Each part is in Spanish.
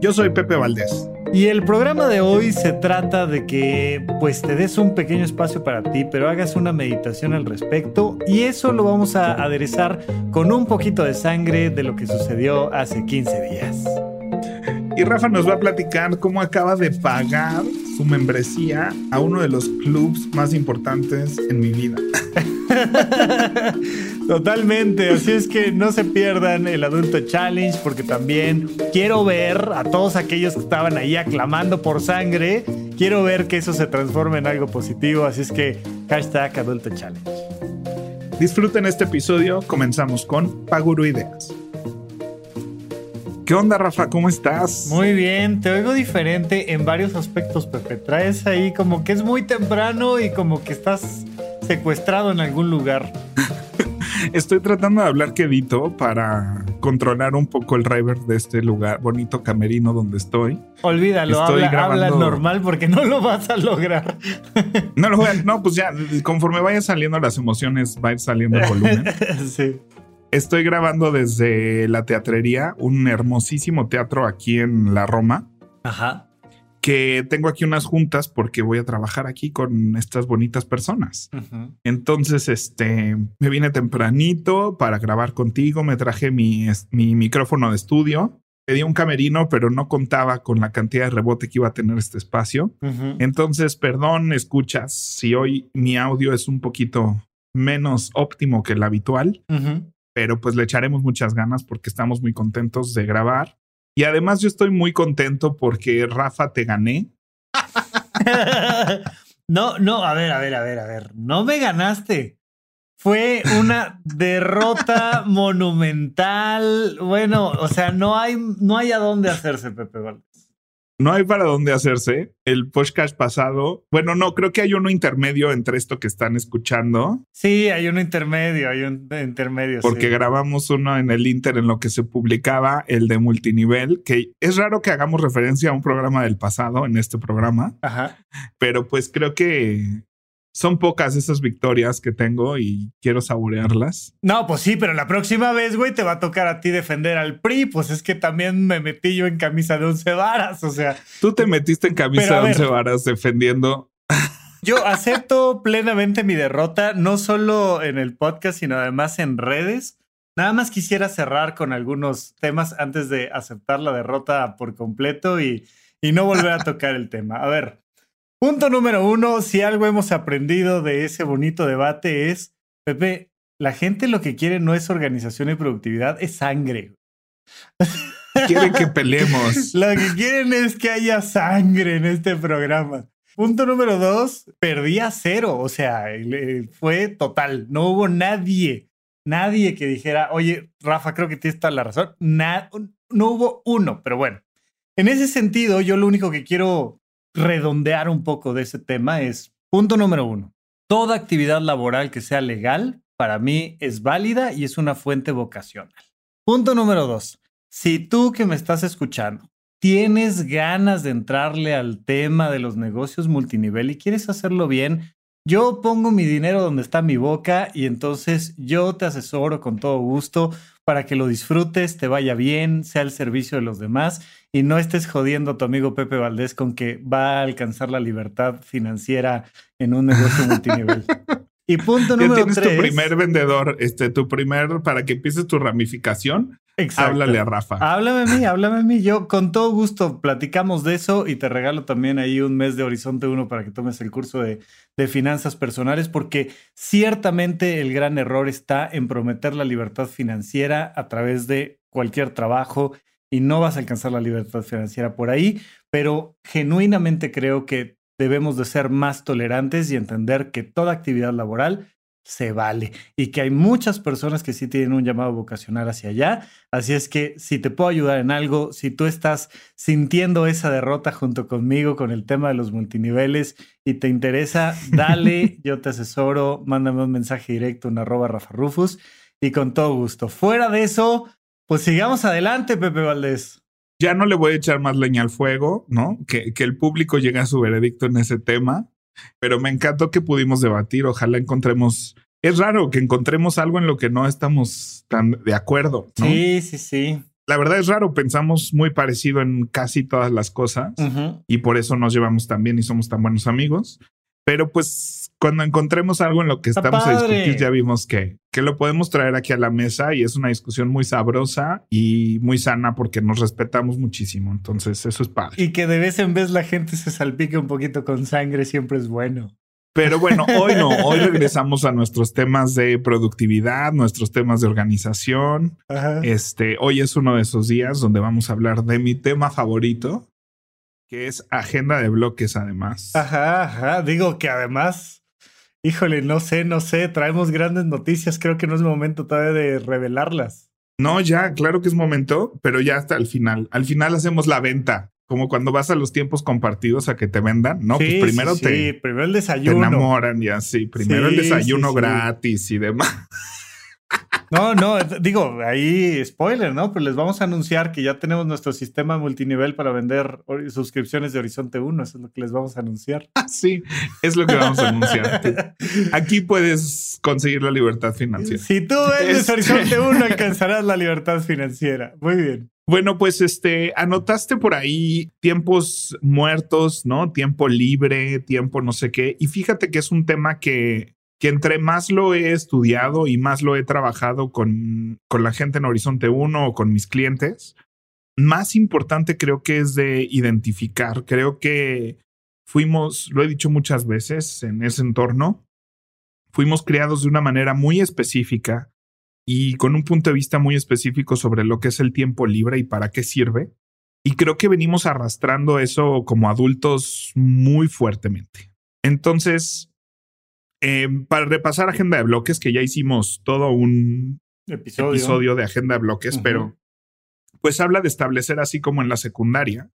Yo soy Pepe Valdés. Y el programa de hoy se trata de que pues te des un pequeño espacio para ti, pero hagas una meditación al respecto y eso lo vamos a aderezar con un poquito de sangre de lo que sucedió hace 15 días. Y Rafa nos va a platicar cómo acaba de pagar su membresía a uno de los clubs más importantes en mi vida. Totalmente, así es que no se pierdan el Adulto Challenge porque también quiero ver a todos aquellos que estaban ahí aclamando por sangre, quiero ver que eso se transforme en algo positivo, así es que hashtag Adulto Challenge. Disfruten este episodio, comenzamos con Paguro Ideas. ¿Qué onda, Rafa? ¿Cómo estás? Muy bien, te oigo diferente en varios aspectos, Pepe. Traes ahí como que es muy temprano y como que estás secuestrado en algún lugar. Estoy tratando de hablar quedito para controlar un poco el driver de este lugar, bonito camerino donde estoy. Olvídalo, habla, normal porque no lo vas a lograr. No lo voy a, no, pues ya, conforme vayan saliendo las emociones, va a ir saliendo el volumen. sí. Estoy grabando desde la teatrería, un hermosísimo teatro aquí en la Roma. Ajá. Que tengo aquí unas juntas porque voy a trabajar aquí con estas bonitas personas. Entonces, este, me vine tempranito para grabar contigo, me traje mi, mi micrófono de estudio pedí un camerino, pero no contaba con la cantidad de rebote que iba a tener este espacio. Entonces, perdón, escuchas si hoy mi audio es un poquito menos óptimo que el habitual, pero pues le echaremos muchas ganas porque estamos muy contentos de grabar. Y además yo estoy muy contento porque Rafa te gané. no, no, a ver, a ver, a ver, a ver. No me ganaste. Fue una derrota monumental. Bueno, o sea, no hay, no hay a dónde hacerse, Pepe Valdez. No hay para dónde hacerse. El podcast pasado, bueno, no, creo que hay uno intermedio entre esto que están escuchando. Sí, hay uno intermedio, hay un intermedio. Porque grabamos uno en el Inter en lo que se publicaba, el de multinivel, que es raro que hagamos referencia a un programa del pasado en este programa. Ajá. Pero pues creo que son pocas esas victorias que tengo y quiero saborearlas. No, pues sí, pero la próxima vez, güey, te va a tocar a ti defender al PRI. Pues es que también me metí yo en camisa de once varas, o sea. Tú te metiste en camisa de once varas defendiendo. Yo acepto plenamente mi derrota, no solo en el podcast, sino además en redes. Nada más quisiera cerrar con algunos temas antes de aceptar la derrota por completo y, y no volver a tocar el tema. A ver, Punto número uno, si algo hemos aprendido de ese bonito debate es, Pepe, la gente lo que quiere no es organización y productividad, es sangre. Quieren que peleemos. lo que quieren es que haya sangre en este programa. Punto número dos, perdía cero, o sea, fue total. No hubo nadie, nadie que dijera, oye, Rafa, creo que tienes toda la razón. no hubo uno, pero bueno. En ese sentido, yo lo único que quiero redondear un poco de ese tema es, punto número uno, toda actividad laboral que sea legal para mí es válida y es una fuente vocacional. Punto número dos, si tú que me estás escuchando tienes ganas de entrarle al tema de los negocios multinivel y quieres hacerlo bien, yo pongo mi dinero donde está mi boca y entonces yo te asesoro con todo gusto para que lo disfrutes, te vaya bien, sea el servicio de los demás y no estés jodiendo a tu amigo Pepe Valdés con que va a alcanzar la libertad financiera en un negocio multinivel. Y punto número tienes tres. tu primer vendedor, este, tu primer, para que empieces tu ramificación. Exacto. Háblale a Rafa. Háblame a mí, háblame a mí. Yo con todo gusto platicamos de eso y te regalo también ahí un mes de Horizonte 1 para que tomes el curso de, de finanzas personales, porque ciertamente el gran error está en prometer la libertad financiera a través de cualquier trabajo y no vas a alcanzar la libertad financiera por ahí, pero genuinamente creo que debemos de ser más tolerantes y entender que toda actividad laboral se vale y que hay muchas personas que sí tienen un llamado vocacional hacia allá. Así es que si te puedo ayudar en algo, si tú estás sintiendo esa derrota junto conmigo con el tema de los multiniveles y te interesa, dale, yo te asesoro, mándame un mensaje directo en arroba Rafa Rufus y con todo gusto. Fuera de eso, pues sigamos adelante, Pepe Valdés. Ya no le voy a echar más leña al fuego, ¿no? Que, que el público llegue a su veredicto en ese tema pero me encantó que pudimos debatir. Ojalá encontremos. Es raro que encontremos algo en lo que no estamos tan de acuerdo. Sí, sí, sí. La verdad es raro, pensamos muy parecido en casi todas las cosas y por eso nos llevamos tan bien y somos tan buenos amigos. Pero pues cuando encontremos algo en lo que estamos a discutir, ya vimos que, que lo podemos traer aquí a la mesa y es una discusión muy sabrosa y muy sana porque nos respetamos muchísimo. Entonces, eso es padre. Y que de vez en vez la gente se salpique un poquito con sangre siempre es bueno. Pero bueno, hoy no, hoy regresamos a nuestros temas de productividad, nuestros temas de organización. Este, hoy es uno de esos días donde vamos a hablar de mi tema favorito, que es agenda de bloques además. Ajá, ajá. Digo que además, híjole, no sé, no sé, traemos grandes noticias. Creo que no es momento todavía de revelarlas. No, ya, claro que es momento, pero ya hasta el final. Al final hacemos la venta. Como cuando vas a los tiempos compartidos a que te vendan, ¿no? pues primero te. Sí, primero el desayuno. Te enamoran y así. Primero el desayuno gratis y demás. No, no, digo, ahí spoiler, ¿no? Pero les vamos a anunciar que ya tenemos nuestro sistema multinivel para vender suscripciones de Horizonte 1. Eso es lo que les vamos a anunciar. Ah, sí, es lo que vamos a anunciar. Aquí puedes conseguir la libertad financiera. Si tú vendes Horizonte 1, alcanzarás la libertad financiera. Muy bien. Bueno, pues este, anotaste por ahí tiempos muertos, ¿no? Tiempo libre, tiempo no sé qué. Y fíjate que es un tema que que entre más lo he estudiado y más lo he trabajado con, con la gente en Horizonte 1 o con mis clientes, más importante creo que es de identificar. Creo que fuimos, lo he dicho muchas veces en ese entorno, fuimos criados de una manera muy específica y con un punto de vista muy específico sobre lo que es el tiempo libre y para qué sirve. Y creo que venimos arrastrando eso como adultos muy fuertemente. Entonces, Em, para repasar agenda de bloques, que ya hicimos todo un episodio, de agenda de bloques, pero pues habla de establecer así como en la secundaria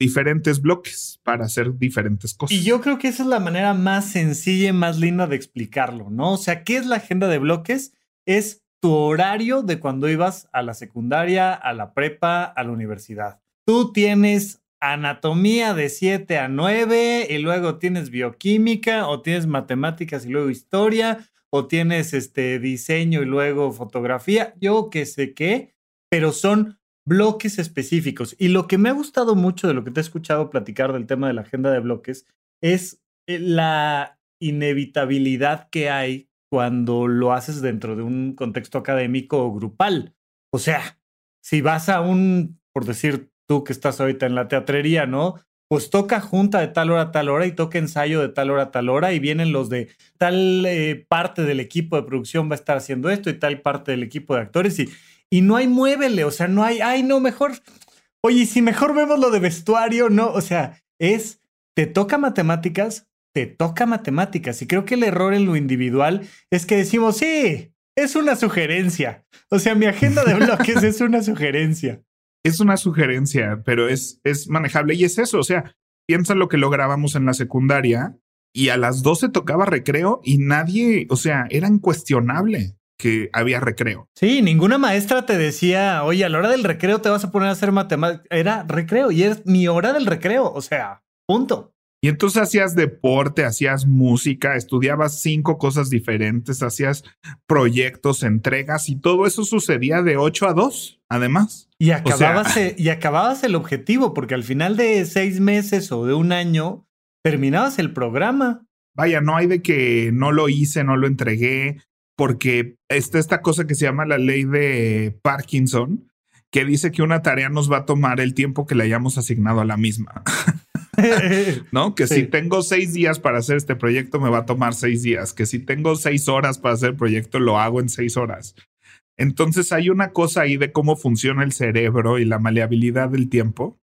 diferentes bloques para hacer diferentes cosas. Y yo creo que esa es la manera más sencilla y más linda de explicarlo, ¿no? O sea, ¿qué es la agenda de bloques? Es tu horario de cuando ibas a la secundaria, a la prepa, a la universidad. Tú tienes anatomía de 7 a 9 y luego tienes bioquímica o tienes matemáticas y luego historia o tienes este diseño y luego fotografía, yo qué sé qué, pero son bloques específicos. Y lo que me ha gustado mucho de lo que te he escuchado platicar del tema de la agenda de bloques es eh, la inevitabilidad que hay cuando lo haces dentro de un contexto académico o grupal. O sea, si vas a un, por decir, tú que estás ahorita en la teatrería, ¿no? Pues toca junta de tal hora a tal hora y toca ensayo de tal hora a tal hora y vienen los de tal eh, parte del equipo de producción va a estar haciendo esto y tal parte del equipo de actores y, y no hay muévele, o sea, no hay, ay, no, mejor, oye, si mejor vemos lo de vestuario, no, o sea, es, te toca matemáticas, te toca matemáticas y creo que el error en lo individual es que decimos, sí, es una sugerencia, o sea, mi agenda de bloques es una sugerencia es una sugerencia, pero es, es manejable y es eso. O sea, piensa lo que lo grabamos en la secundaria y a las 12 tocaba recreo y nadie, o sea, era incuestionable que había recreo. Sí, ninguna maestra te decía, oye, a la hora del recreo te vas a poner a hacer matemáticas. Era recreo y es mi hora del recreo. O sea, punto. Y entonces hacías deporte, hacías música, estudiabas cinco cosas diferentes, hacías proyectos, entregas y todo eso sucedía de 8 a 2, además. Y acababas, y acababas el objetivo, porque al final de seis meses o de un año terminabas el programa. Vaya, no hay de que no lo hice, no lo entregué, porque está esta cosa que se llama la ley de Parkinson, que dice que una tarea nos va a tomar el tiempo que le hayamos asignado a la misma. ¿No? Que si tengo seis días para hacer este proyecto, me va a tomar seis días. Que si tengo seis horas para hacer el proyecto, lo hago en seis horas. Entonces hay una cosa ahí de cómo funciona el cerebro y la maleabilidad del tiempo,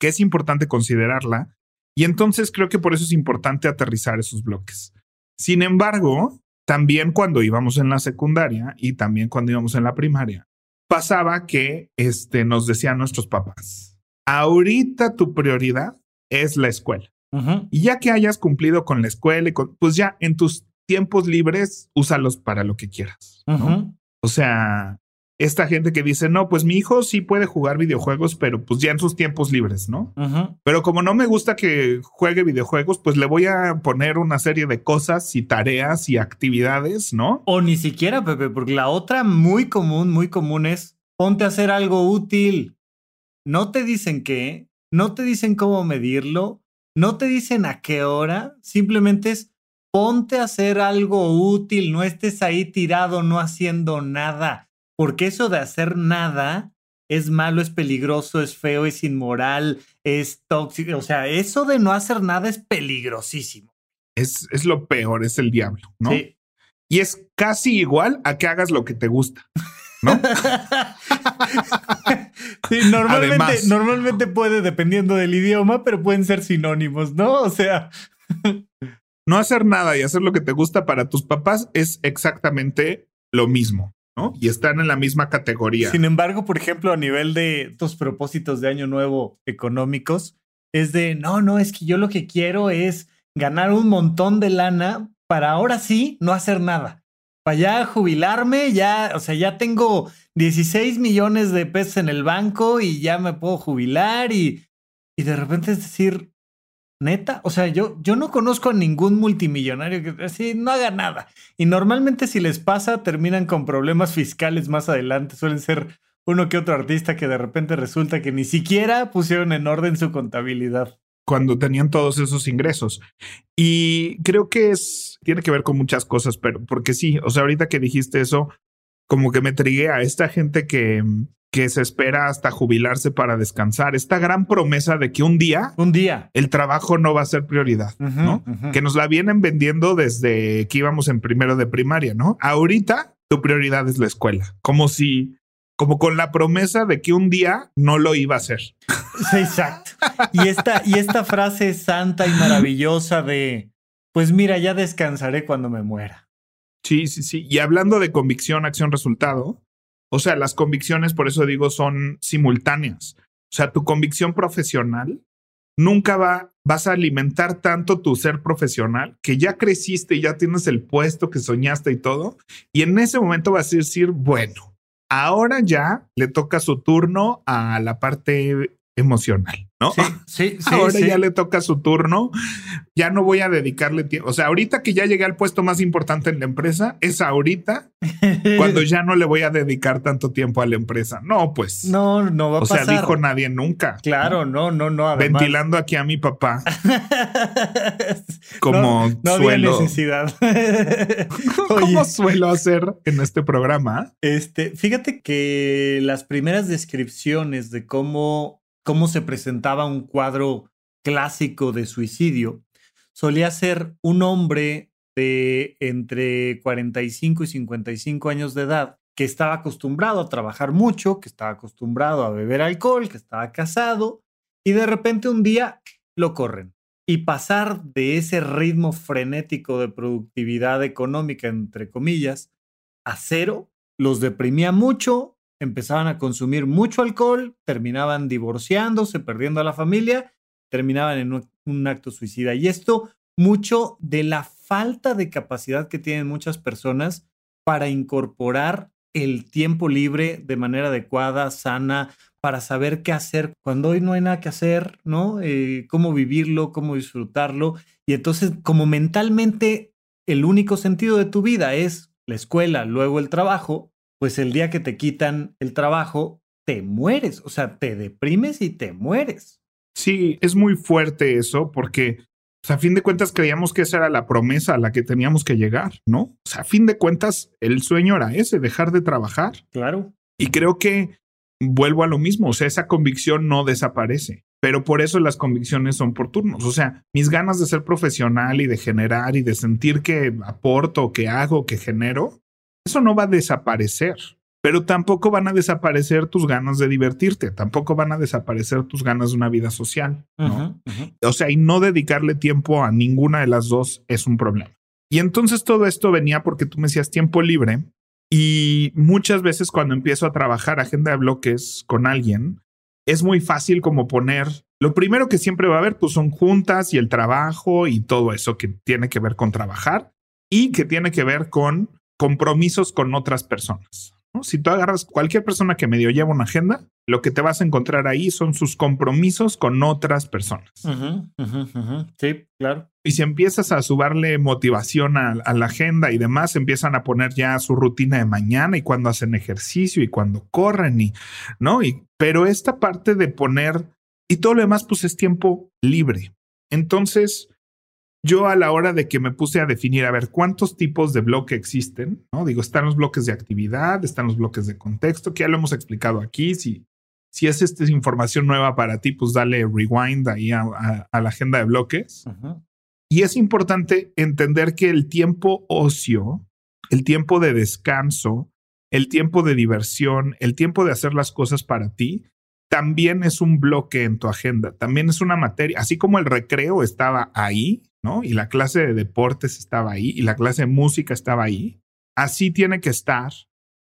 que es importante considerarla. Y entonces creo que por eso es importante aterrizar esos bloques. Sin embargo, también cuando íbamos en la secundaria y también cuando íbamos en la primaria, pasaba que este, nos decían nuestros papás, ahorita tu prioridad es la escuela. Y ya que hayas cumplido con la escuela, y pues ya en tus tiempos libres, úsalos para lo que quieras. O sea, esta gente que dice, no, pues mi hijo sí puede jugar videojuegos, pero pues ya en sus tiempos libres, ¿no? Pero como no me gusta que juegue videojuegos, pues le voy a poner una serie de cosas y tareas y actividades, ¿no? O ni siquiera, Pepe, porque la otra muy común, muy común es ponte a hacer algo útil. No te dicen qué, no te dicen cómo medirlo, no te dicen a qué hora, simplemente es ponte a hacer algo útil, no estés ahí tirado, no haciendo nada porque eso de hacer nada es malo, es peligroso, es feo, es inmoral, es tóxico. O sea, eso de no hacer nada es peligrosísimo. Es, es lo peor, es el diablo, ¿no? Sí. Y es casi igual a que hagas lo que te gusta. ¿No? sí, normalmente, normalmente puede, dependiendo del idioma, pero pueden ser sinónimos, ¿no? O sea. no hacer nada y hacer lo que te gusta para tus papás es exactamente lo mismo. Y están en la misma categoría. Sin embargo, por ejemplo, a nivel de estos propósitos de año nuevo económicos, es de, no, no, es que yo lo que quiero es ganar un montón de lana para ahora sí no hacer nada. Para ya jubilarme, ya, o sea, ya tengo 16 millones de pesos en el banco y ya me puedo jubilar y, y de repente es decir, Neta, o sea, yo, yo no conozco a ningún multimillonario que así no haga nada. Y normalmente si les pasa, terminan con problemas fiscales más adelante. Suelen ser uno que otro artista que de repente resulta que ni siquiera pusieron en orden su contabilidad. Cuando tenían todos esos ingresos. Y creo que es, tiene que ver con muchas cosas, pero porque sí, o sea, ahorita que dijiste eso, como que me trigué a esta gente que, que se espera hasta jubilarse para descansar. Esta gran promesa de que un día, un día, el trabajo no va a ser prioridad, ¿no? Que nos la vienen vendiendo desde que íbamos en primero de primaria, ¿no? Ahorita tu prioridad es la escuela, como si, como con la promesa de que un día no lo iba a hacer. exacto. Y esta, y esta frase santa y maravillosa de, pues mira, ya descansaré cuando me muera. Sí, sí, sí. Y hablando de convicción, acción, resultado, o sea, las convicciones, por eso digo, son simultáneas. O sea, tu convicción profesional nunca va, vas a alimentar tanto tu ser profesional que ya creciste y ya tienes el puesto que soñaste y todo. Y en ese momento vas a decir, bueno, ahora ya le toca su turno a la parte emocional, ¿no? Sí, sí, sí Ahora ya le toca su turno, ya no voy a dedicarle tiempo. O sea, ahorita que ya llegué al puesto más importante en la empresa, es ahorita cuando ya no le voy a dedicar tanto tiempo a la empresa. No, pues. No, no va a pasar. O sea, dijo nadie nunca. Claro, no, no, no. Ventilando aquí a mi papá. como no, suelo. Había necesidad. como suelo hacer en este programa. Este, fíjate que las primeras descripciones de cómo cómo se presentaba un cuadro clásico de suicidio, solía ser un hombre de entre 45 y 55 años de edad que estaba acostumbrado a trabajar mucho, que estaba acostumbrado a beber alcohol, que estaba casado, y de repente un día lo corren. Y pasar de ese ritmo frenético de productividad económica, entre comillas, a cero, los deprimía mucho, empezaban a consumir mucho alcohol, terminaban divorciándose, perdiendo a la familia, terminaban en un, acto suicida. Y esto mucho de la falta de capacidad que tienen muchas personas para incorporar el tiempo libre de manera adecuada, sana, para saber qué hacer cuando hoy no hay nada que hacer, ¿no? Eh, cómo vivirlo, cómo disfrutarlo. Y entonces, como mentalmente el único sentido de tu vida es la escuela, luego el trabajo, pues el día que te quitan el trabajo, te mueres, o sea, te deprimes y te mueres. Sí, es muy fuerte eso porque pues, a fin de cuentas creíamos que esa era la promesa a la que teníamos que llegar, ¿no? O sea, a fin de cuentas el sueño era ese, dejar de trabajar. Claro. Y creo que vuelvo a lo mismo, o sea, esa convicción no desaparece, pero por eso las convicciones son por turnos. O sea, mis ganas de ser profesional y de generar y de sentir que aporto, que hago, que genero, eso no va a desaparecer, pero tampoco van a desaparecer tus ganas de divertirte, tampoco van a desaparecer tus ganas de una vida social, ¿no? O sea, y no dedicarle tiempo a ninguna de las dos es un problema. Y entonces todo esto venía porque tú me decías tiempo libre y muchas veces cuando empiezo a trabajar agenda de bloques con alguien, es muy fácil como poner, lo primero que siempre va a haber pues son juntas y el trabajo y todo eso que tiene que ver con trabajar y que tiene que ver con compromisos con otras personas. Si tú agarras cualquier persona que medio lleva una agenda, lo que te vas a encontrar ahí son sus compromisos con otras personas. Sí, claro. Y si empiezas a subarle motivación a, la agenda y demás, empiezan a poner ya su rutina de mañana y cuando hacen ejercicio y cuando corren y, ¿no? Y, pero esta parte de poner y todo lo demás, pues es tiempo libre. Entonces, yo a la hora de que me puse a definir, a ver cuántos tipos de bloque existen, ¿no? Digo, están los bloques de actividad, están los bloques de contexto, que ya lo hemos explicado aquí. Si, si es esta información nueva para ti, pues dale rewind ahí a, la agenda de bloques. Y es importante entender que el tiempo ocio, el tiempo de descanso, el tiempo de diversión, el tiempo de hacer las cosas para ti, también es un bloque en tu agenda, también es una materia, así como el recreo estaba ahí, ¿no? Y la clase de deportes estaba ahí y la clase de música estaba ahí. Así tiene que estar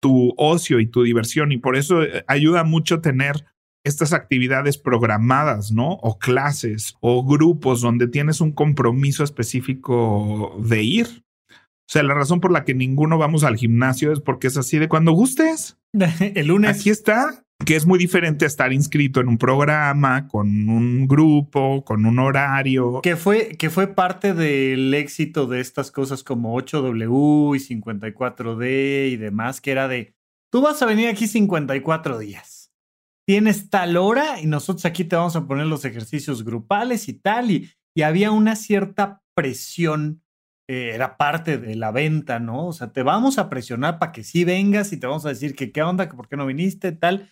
tu ocio y tu diversión y por eso eh, ayuda mucho tener estas actividades programadas, ¿no? O clases o grupos donde tienes un compromiso específico de ir. O sea, la razón por la que ninguno vamos al gimnasio es porque es así de cuando gustes. El lunes. Aquí está que es muy diferente a estar inscrito en un programa, con un grupo, con un horario. Que fue, que fue parte del éxito de estas cosas como 8W y 54D y demás, que era de, tú vas a venir aquí 54 días. Tienes tal hora y nosotros aquí te vamos a poner los ejercicios grupales y tal. Y, y había una cierta presión, eh, era parte de la venta, ¿no? O sea, te vamos a presionar para que sí vengas y te vamos a decir que qué onda, que por qué no viniste, tal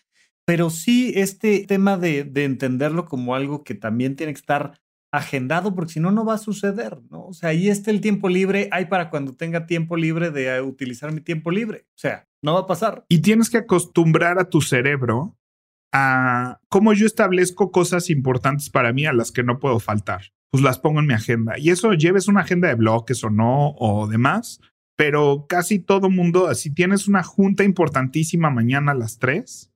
pero sí este tema de, entenderlo como algo que también tiene que estar agendado, porque si no, no va a suceder, ¿no? O sea, ahí está el tiempo libre, hay para cuando tenga tiempo libre de eh, utilizar mi tiempo libre. O sea, no va a pasar. Y tienes que acostumbrar a tu cerebro a cómo yo establezco cosas importantes para mí a las que no puedo faltar. Pues las pongo en mi agenda. Y eso lleves una agenda de bloques o no, o demás. Pero casi todo mundo, si tienes una junta importantísima mañana a las 3,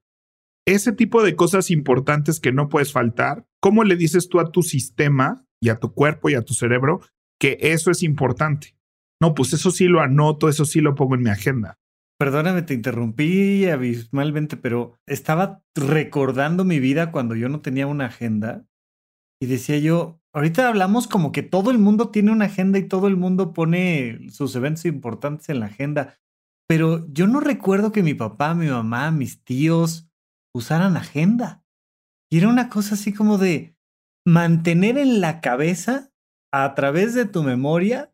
ese tipo de cosas importantes que no puedes faltar, ¿cómo le dices tú a tu sistema y a tu cuerpo y a tu cerebro que eso es importante? No, pues eso sí lo anoto, eso sí lo pongo en mi agenda. Perdóname, te interrumpí abismalmente, pero estaba recordando mi vida cuando yo no tenía una agenda y decía yo, ahorita hablamos como que todo el mundo tiene una agenda y todo el mundo pone sus eventos importantes en la agenda, pero yo no recuerdo que mi papá, mi mamá, mis tíos, usaran agenda. Y era una cosa así como de mantener en la cabeza, a través de tu memoria,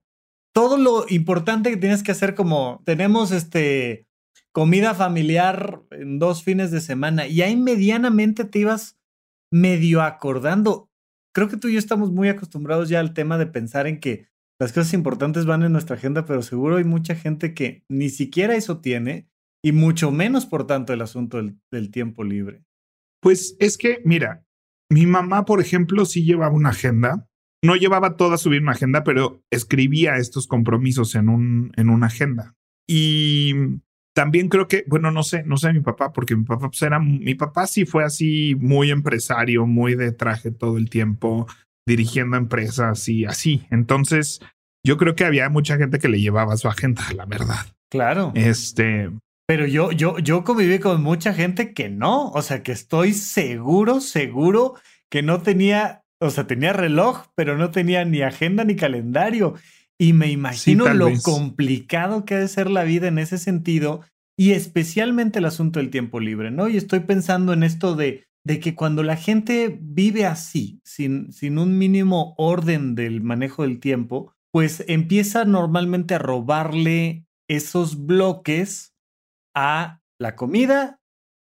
todo lo importante que tienes que hacer como tenemos este comida familiar en dos fines de semana y ahí medianamente te ibas medio acordando. Creo que tú y yo estamos muy acostumbrados ya al tema de pensar en que las cosas importantes van en nuestra agenda, pero seguro hay mucha gente que ni siquiera eso tiene y mucho menos, por tanto, el asunto del, tiempo libre. Pues es que, mira, mi mamá, por ejemplo, sí llevaba una agenda. No llevaba toda su vida una agenda, pero escribía estos compromisos en, un, en una agenda. Y también creo que, bueno, no sé, no sé mi papá, porque mi papá pues era, mi papá sí fue así muy empresario, muy de traje todo el tiempo, dirigiendo empresas y así. Entonces, yo creo que había mucha gente que le llevaba su agenda, la verdad. Claro. Este, pero yo, yo, yo conviví con mucha gente que no. O sea, que estoy seguro, seguro que no tenía, o sea, tenía reloj, pero no tenía ni agenda ni calendario. Y me imagino lo complicado que ha de ser la vida en ese sentido y especialmente el asunto del tiempo libre, ¿no? Y estoy pensando en esto de, de que cuando la gente vive así, sin, sin un mínimo orden del manejo del tiempo, pues empieza normalmente a robarle esos bloques a la comida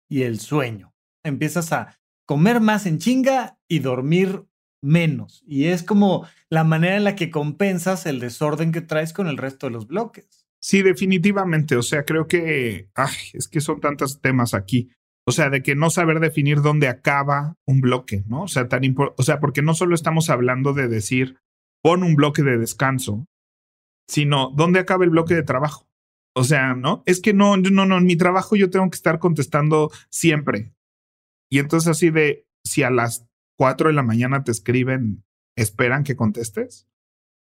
y el sueño. Empiezas a comer más en chinga y dormir menos. Y es como la manera en la que compensas el desorden que traes con el resto de los bloques. Sí, definitivamente. O sea, creo que ay, es que son tantos temas aquí. O sea, de que no saber definir dónde acaba un bloque, ¿no? O sea, tan o sea, porque no solo estamos hablando de decir pon un bloque de descanso, sino dónde acaba el bloque de trabajo. O sea, ¿no? Es que no, no, no, en mi trabajo yo tengo que estar contestando siempre. Y entonces así de, si a las 4 de la mañana te escriben, esperan que contestes.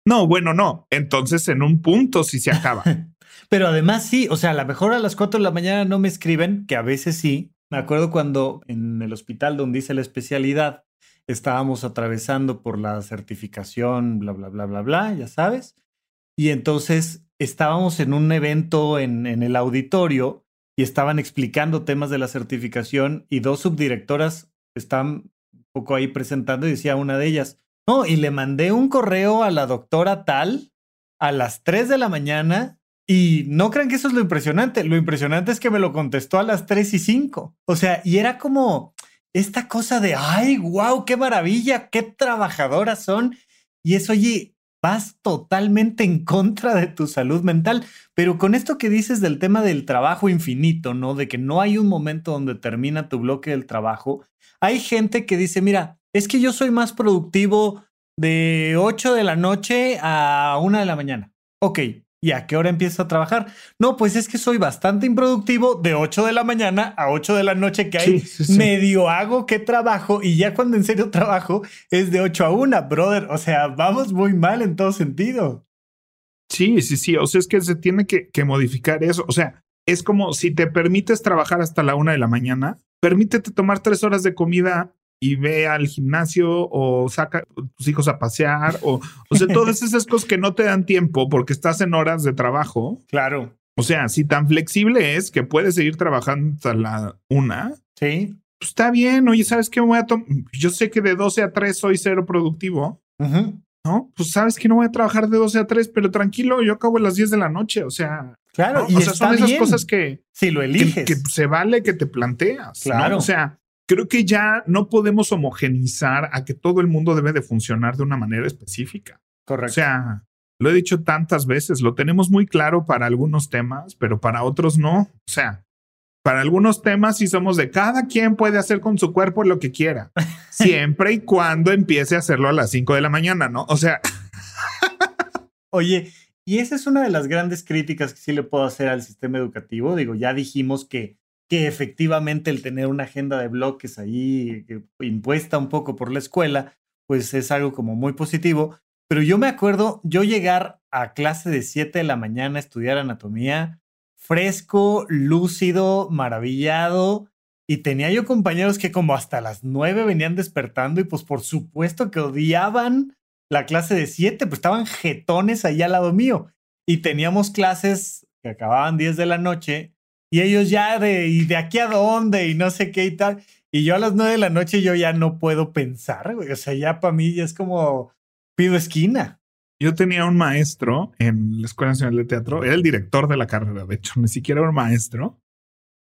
No, bueno, no. Entonces en un punto sí se acaba. Pero además sí, o sea, a lo mejor a las 4 de la mañana no me escriben, que a veces sí. Me acuerdo cuando en el hospital donde hice la especialidad, estábamos atravesando por la certificación, bla, bla, bla, bla, bla, ya sabes. Y entonces estábamos en un evento en, el auditorio y estaban explicando temas de la certificación y dos subdirectoras están un poco ahí presentando y decía una de ellas, no, y le mandé un correo a la doctora tal a las 3 de la mañana y no crean que eso es lo impresionante, lo impresionante es que me lo contestó a las 3 y 5. O sea, y era como esta cosa de, ay, wow, qué maravilla, qué trabajadoras son. Y eso, oye, vas totalmente en contra de tu salud mental. Pero con esto que dices del tema del trabajo infinito, ¿no? De que no hay un momento donde termina tu bloque del trabajo, hay gente que dice, mira, es que yo soy más productivo de 8 de la noche a 1 de la mañana. Ok, ¿Y a qué hora empiezo a trabajar? No, pues es que soy bastante improductivo de 8 de la mañana a 8 de la noche que hay. Medio hago que trabajo y ya cuando en serio trabajo es de 8 a 1, brother. O sea, vamos muy mal en todo sentido. Sí, sí, sí. O sea, es que se tiene que, que modificar eso. O sea, es como si te permites trabajar hasta la 1 de la mañana, permítete tomar tres horas de comida y ve al gimnasio o saca a tus hijos a pasear o, o sea, todas esas cosas que no te dan tiempo porque estás en horas de trabajo. Claro. O sea, si tan flexible es que puedes seguir trabajando hasta la una. Sí. Pues está bien. Oye, ¿sabes qué? voy a Yo sé que de 12 a 3 soy cero productivo. ¿No? Pues sabes que no voy a trabajar de 12 a 3, pero tranquilo, yo acabo a las 10 de la noche. O sea, claro. Y o sea, son esas cosas que, si lo eliges, que, se vale que te planteas. Claro. O sea, creo que ya no podemos homogenizar a que todo el mundo debe de funcionar de una manera específica. Correcto. O sea, lo he dicho tantas veces, lo tenemos muy claro para algunos temas, pero para otros no. O sea, para algunos temas sí somos de cada quien puede hacer con su cuerpo lo que quiera, siempre y cuando empiece a hacerlo a las 5 de la mañana, ¿no? O sea... Oye, y esa es una de las grandes críticas que sí le puedo hacer al sistema educativo. Digo, ya dijimos que que efectivamente el tener una agenda de bloques ahí impuesta un poco por la escuela, pues es algo como muy positivo. Pero yo me acuerdo yo llegar a clase de 7 de la mañana a estudiar anatomía, fresco, lúcido, maravillado. Y tenía yo compañeros que como hasta las 9 venían despertando y pues por supuesto que odiaban la clase de 7, pues estaban jetones ahí al lado mío. Y teníamos clases que acababan 10 de la noche y ellos ya de, ¿y de aquí a dónde? Y no sé qué y tal. Y yo a las nueve de la noche yo ya no puedo pensar, güey. O sea, ya para mí ya es como pido esquina. Yo tenía un maestro en la Escuela Nacional de Teatro, era el director de la carrera, de hecho, ni siquiera era un maestro,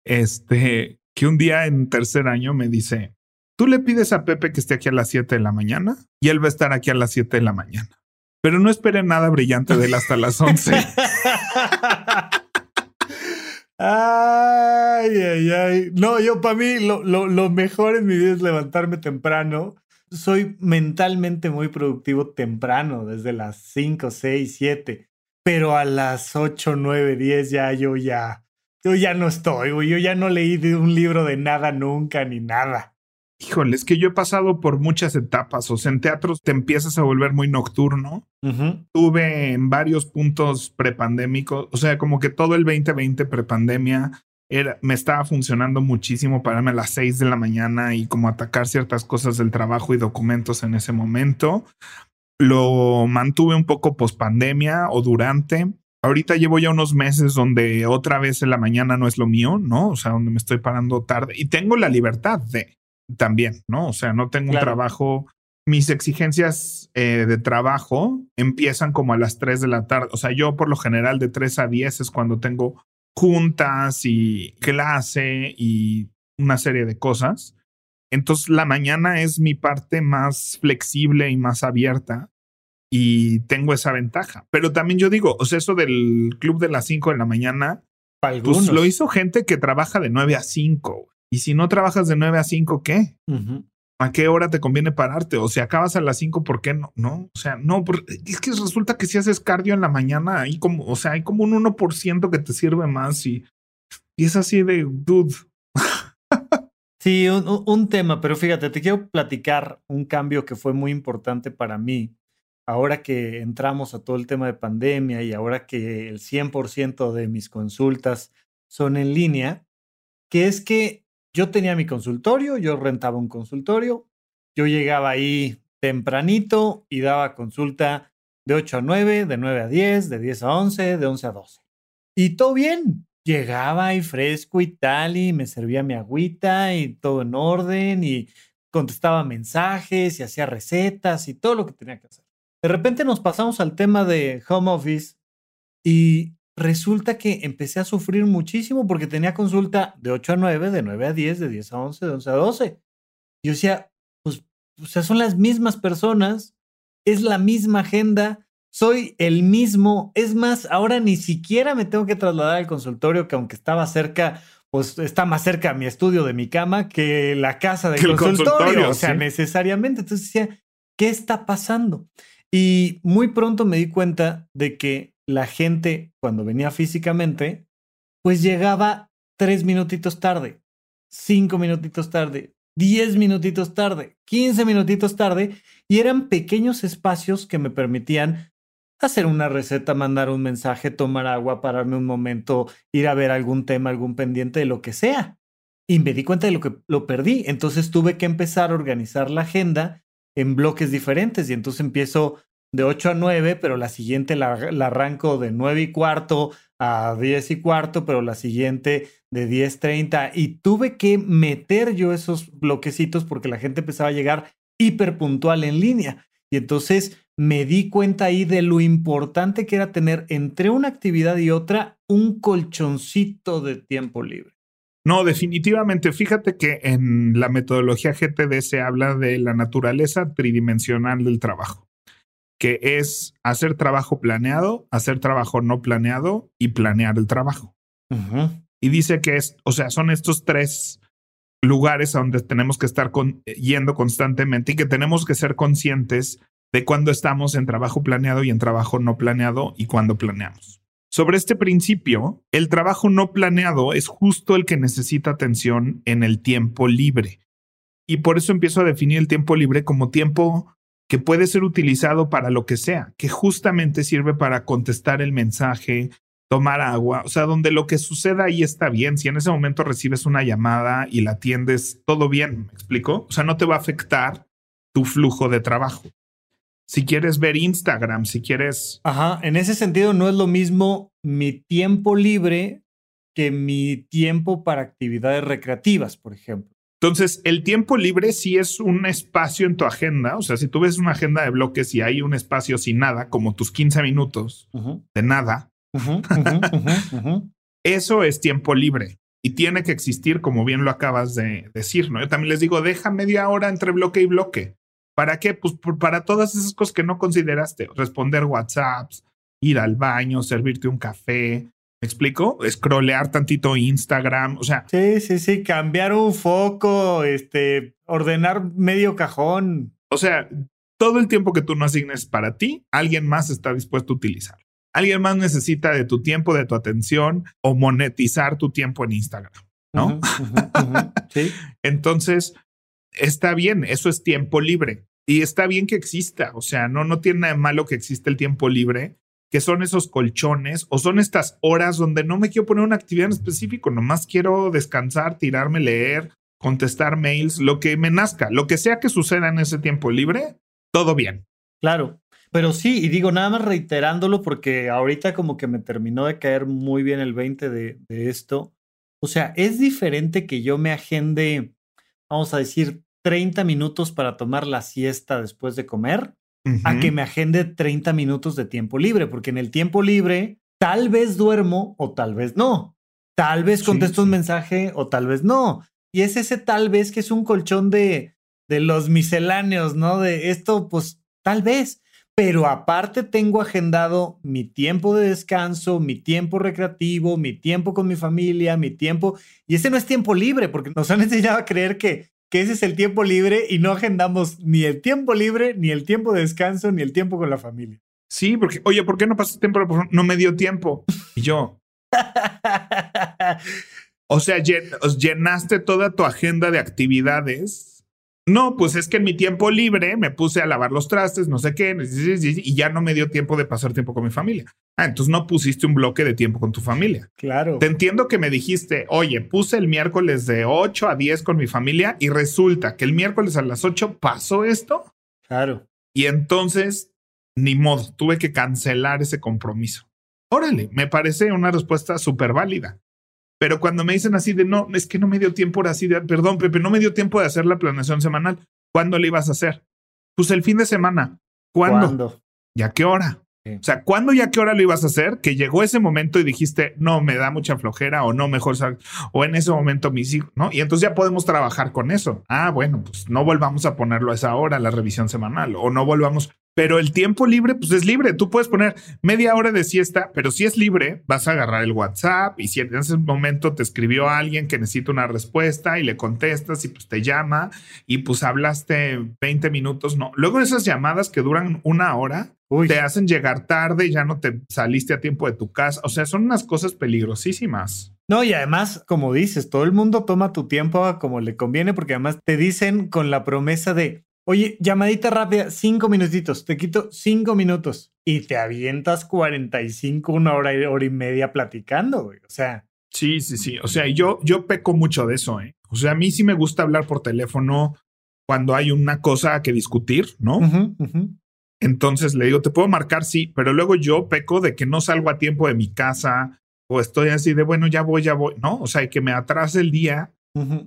este, que un día en tercer año me dice, tú le pides a Pepe que esté aquí a las siete de la mañana y él va a estar aquí a las siete de la mañana. Pero no espere nada brillante de él hasta las once. Ay, ay, ay. No, yo para mí lo, lo, lo, mejor en mi vida es levantarme temprano. Soy mentalmente muy productivo temprano, desde las 5, 6, 7. Pero a las 8, 9, 10 ya yo ya, yo ya no estoy, güey. Yo ya no leí de un libro de nada nunca ni nada. Híjole, es que yo he pasado por muchas etapas. O sea, en teatros te empiezas a volver muy nocturno. Tuve en varios puntos prepandémicos, o sea, como que todo el 2020 prepandemia era, me estaba funcionando muchísimo pararme a las 6 de la mañana y como atacar ciertas cosas del trabajo y documentos en ese momento. Lo mantuve un poco post pandemia o durante. Ahorita llevo ya unos meses donde otra vez en la mañana no es lo mío, ¿no? O sea, donde me estoy parando tarde y tengo la libertad de también, ¿no? O sea, no tengo un trabajo. Mis exigencias eh, de trabajo empiezan como a las 3 de la tarde. O sea, yo por lo general de 3 a 10 es cuando tengo juntas y clase y una serie de cosas. Entonces, la mañana es mi parte más flexible y más abierta y tengo esa ventaja. Pero también yo digo, o sea, eso del club de las 5 de la mañana, pues lo hizo gente que trabaja de 9 a 5. Y si no trabajas de 9 a 5, ¿qué? ¿A qué hora te conviene pararte? O si acabas a las 5, ¿por qué no? No, o sea, no, es que resulta que si haces cardio en la mañana, hay como, o sea, hay como un 1% que te sirve más y, y es así de, dude. sí, un, un tema, pero fíjate, te quiero platicar un cambio que fue muy importante para mí. Ahora que entramos a todo el tema de pandemia y ahora que el 100% de mis consultas son en línea, que es que yo tenía mi consultorio, yo rentaba un consultorio, yo llegaba ahí tempranito y daba consulta de 8 a 9, de 9 a 10, de 10 a 11, de 11 a 12. Y todo bien. Llegaba ahí fresco y tal, y me servía mi agüita y todo en orden, y contestaba mensajes y hacía recetas y todo lo que tenía que hacer. De repente nos pasamos al tema de home office y resulta que empecé a sufrir muchísimo porque tenía consulta de 8 a 9, de 9 a 10, de 10 a 11, de 11 a 12. Yo decía, pues, o sea, son las mismas personas, es la misma agenda, soy el mismo. Es más, ahora ni siquiera me tengo que trasladar al consultorio, que aunque estaba cerca, pues está más cerca a mi estudio de mi cama que la casa del consultorio. O sea, necesariamente. Entonces decía, ¿qué está pasando? Y muy pronto me di cuenta de que la gente cuando venía físicamente, pues llegaba tres minutitos tarde, cinco minutitos tarde, diez minutitos tarde, quince minutitos tarde, y eran pequeños espacios que me permitían hacer una receta, mandar un mensaje, tomar agua, pararme un momento, ir a ver algún tema, algún pendiente lo que sea. Y me di cuenta de lo que lo perdí. Entonces tuve que empezar a organizar la agenda en bloques diferentes y entonces empiezo de 8 a 9, pero la siguiente la, arranco de 9 y cuarto a 10 y cuarto, pero la siguiente de 10.30. Y tuve que meter yo esos bloquecitos porque la gente empezaba a llegar hiper puntual en línea. Y entonces me di cuenta ahí de lo importante que era tener entre una actividad y otra un colchoncito de tiempo libre. No, definitivamente. Fíjate que en la metodología GTD se habla de la naturaleza tridimensional del trabajo que es hacer trabajo planeado, hacer trabajo no planeado y planear el trabajo. Y dice que es, o sea, son estos tres lugares a donde tenemos que estar yendo constantemente y que tenemos que ser conscientes de cuando estamos en trabajo planeado y en trabajo no planeado y cuando planeamos. Sobre este principio, el trabajo no planeado es justo el que necesita atención en el tiempo libre. Y por eso empiezo a definir el tiempo libre como tiempo que puede ser utilizado para lo que sea, que justamente sirve para contestar el mensaje, tomar agua, o sea, donde lo que suceda ahí está bien. Si en ese momento recibes una llamada y la atiendes, todo bien, ¿me explico? O sea, no te va a afectar tu flujo de trabajo. Si quieres ver Instagram, si quieres... Ajá, en ese sentido no es lo mismo mi tiempo libre que mi tiempo para actividades recreativas, por ejemplo. Entonces, el tiempo libre sí es un espacio en tu agenda. O sea, si tú ves una agenda de bloques y hay un espacio sin nada, como tus 15 minutos de nada, eso es tiempo libre y tiene que existir, como bien lo acabas de decir, ¿no? Yo también les digo, deja media hora entre bloque y bloque. ¿Para qué? Pues para todas esas cosas que no consideraste. Responder WhatsApps, ir al baño, servirte un café, ¿Me explico? Scrollear tantito Instagram, o sea. Sí, sí, sí, cambiar un foco, este, ordenar medio cajón. O sea, todo el tiempo que tú no asignes para ti, alguien más está dispuesto a utilizar. Alguien más necesita de tu tiempo, de tu atención o monetizar tu tiempo en Instagram, ¿no? sí. Entonces, está bien, eso es tiempo libre. Y está bien que exista, o sea, no, no tiene nada de malo que exista el tiempo libre, que son esos colchones o son estas horas donde no me quiero poner una actividad en específico, nomás quiero descansar, tirarme, leer, contestar mails, lo que me nazca, lo que sea que suceda en ese tiempo libre, todo bien. Claro, pero sí, y digo nada más reiterándolo porque ahorita como que me terminó de caer muy bien el 20 de, de esto. O sea, es diferente que yo me agende, vamos a decir, 30 minutos para tomar la siesta después de comer a que me agende 30 minutos de tiempo libre, porque en el tiempo libre tal vez duermo o tal vez no. Tal vez contesto un mensaje o tal vez no. Y es ese tal vez que es un colchón de, de los misceláneos, ¿no? De esto, pues tal vez. Pero aparte tengo agendado mi tiempo de descanso, mi tiempo recreativo, mi tiempo con mi familia, mi tiempo. Y ese no es tiempo libre, porque nos han enseñado a creer que que ese es el tiempo libre y no agendamos ni el tiempo libre, ni el tiempo de descanso, ni el tiempo con la familia. Sí, porque, oye, ¿por qué no pasó tiempo? No me dio tiempo. Y yo. o sea, llenaste toda tu agenda de actividades no, pues es que en mi tiempo libre me puse a lavar los trastes, no sé qué, y ya no me dio tiempo de pasar tiempo con mi familia. Ah, entonces no pusiste un bloque de tiempo con tu familia. Claro. Te entiendo que me dijiste, oye, puse el miércoles de 8 a 10 con mi familia y resulta que el miércoles a las 8 pasó esto. Claro. Y entonces, ni modo, tuve que cancelar ese compromiso. Órale, me parece una respuesta súper válida. Pero cuando me dicen así de no, es que no me dio tiempo ahora así de, perdón, Pepe, no me dio tiempo de hacer la planeación semanal. ¿Cuándo le ibas a hacer? Pues el fin de semana. ¿Cuándo? ¿Cuándo? ¿Y a qué hora? O sea, ¿cuándo y a qué hora lo ibas a hacer? Que llegó ese momento y dijiste, no, me da mucha flojera o no, mejor, o en ese momento mis hijos, ¿no? Y entonces ya podemos trabajar con eso. Ah, bueno, pues no volvamos a ponerlo a esa hora, la revisión semanal, o no volvamos, pero el tiempo libre, pues es libre. Tú puedes poner media hora de siesta, pero si es libre, vas a agarrar el WhatsApp y si en ese momento te escribió alguien que necesita una respuesta y le contestas y pues te llama y pues hablaste 20 minutos, no. Luego esas llamadas que duran una hora te hacen llegar tarde y ya no te saliste a tiempo de tu casa. O sea, son unas cosas peligrosísimas. No, y además, como dices, todo el mundo toma tu tiempo como le conviene porque además te dicen con la promesa de Oye, llamadita rápida, cinco minutitos, te quito cinco minutos y te avientas 45, una hora, hora y media platicando, güey. O sea. Sí, sí, sí. O sea, yo, yo peco mucho de eso, ¿eh? O sea, a mí sí me gusta hablar por teléfono cuando hay una cosa que discutir, ¿no? Entonces le digo, te puedo marcar, sí, pero luego yo peco de que no salgo a tiempo de mi casa o estoy así de, bueno, ya voy, ya voy, ¿no? O sea, que me atrase el día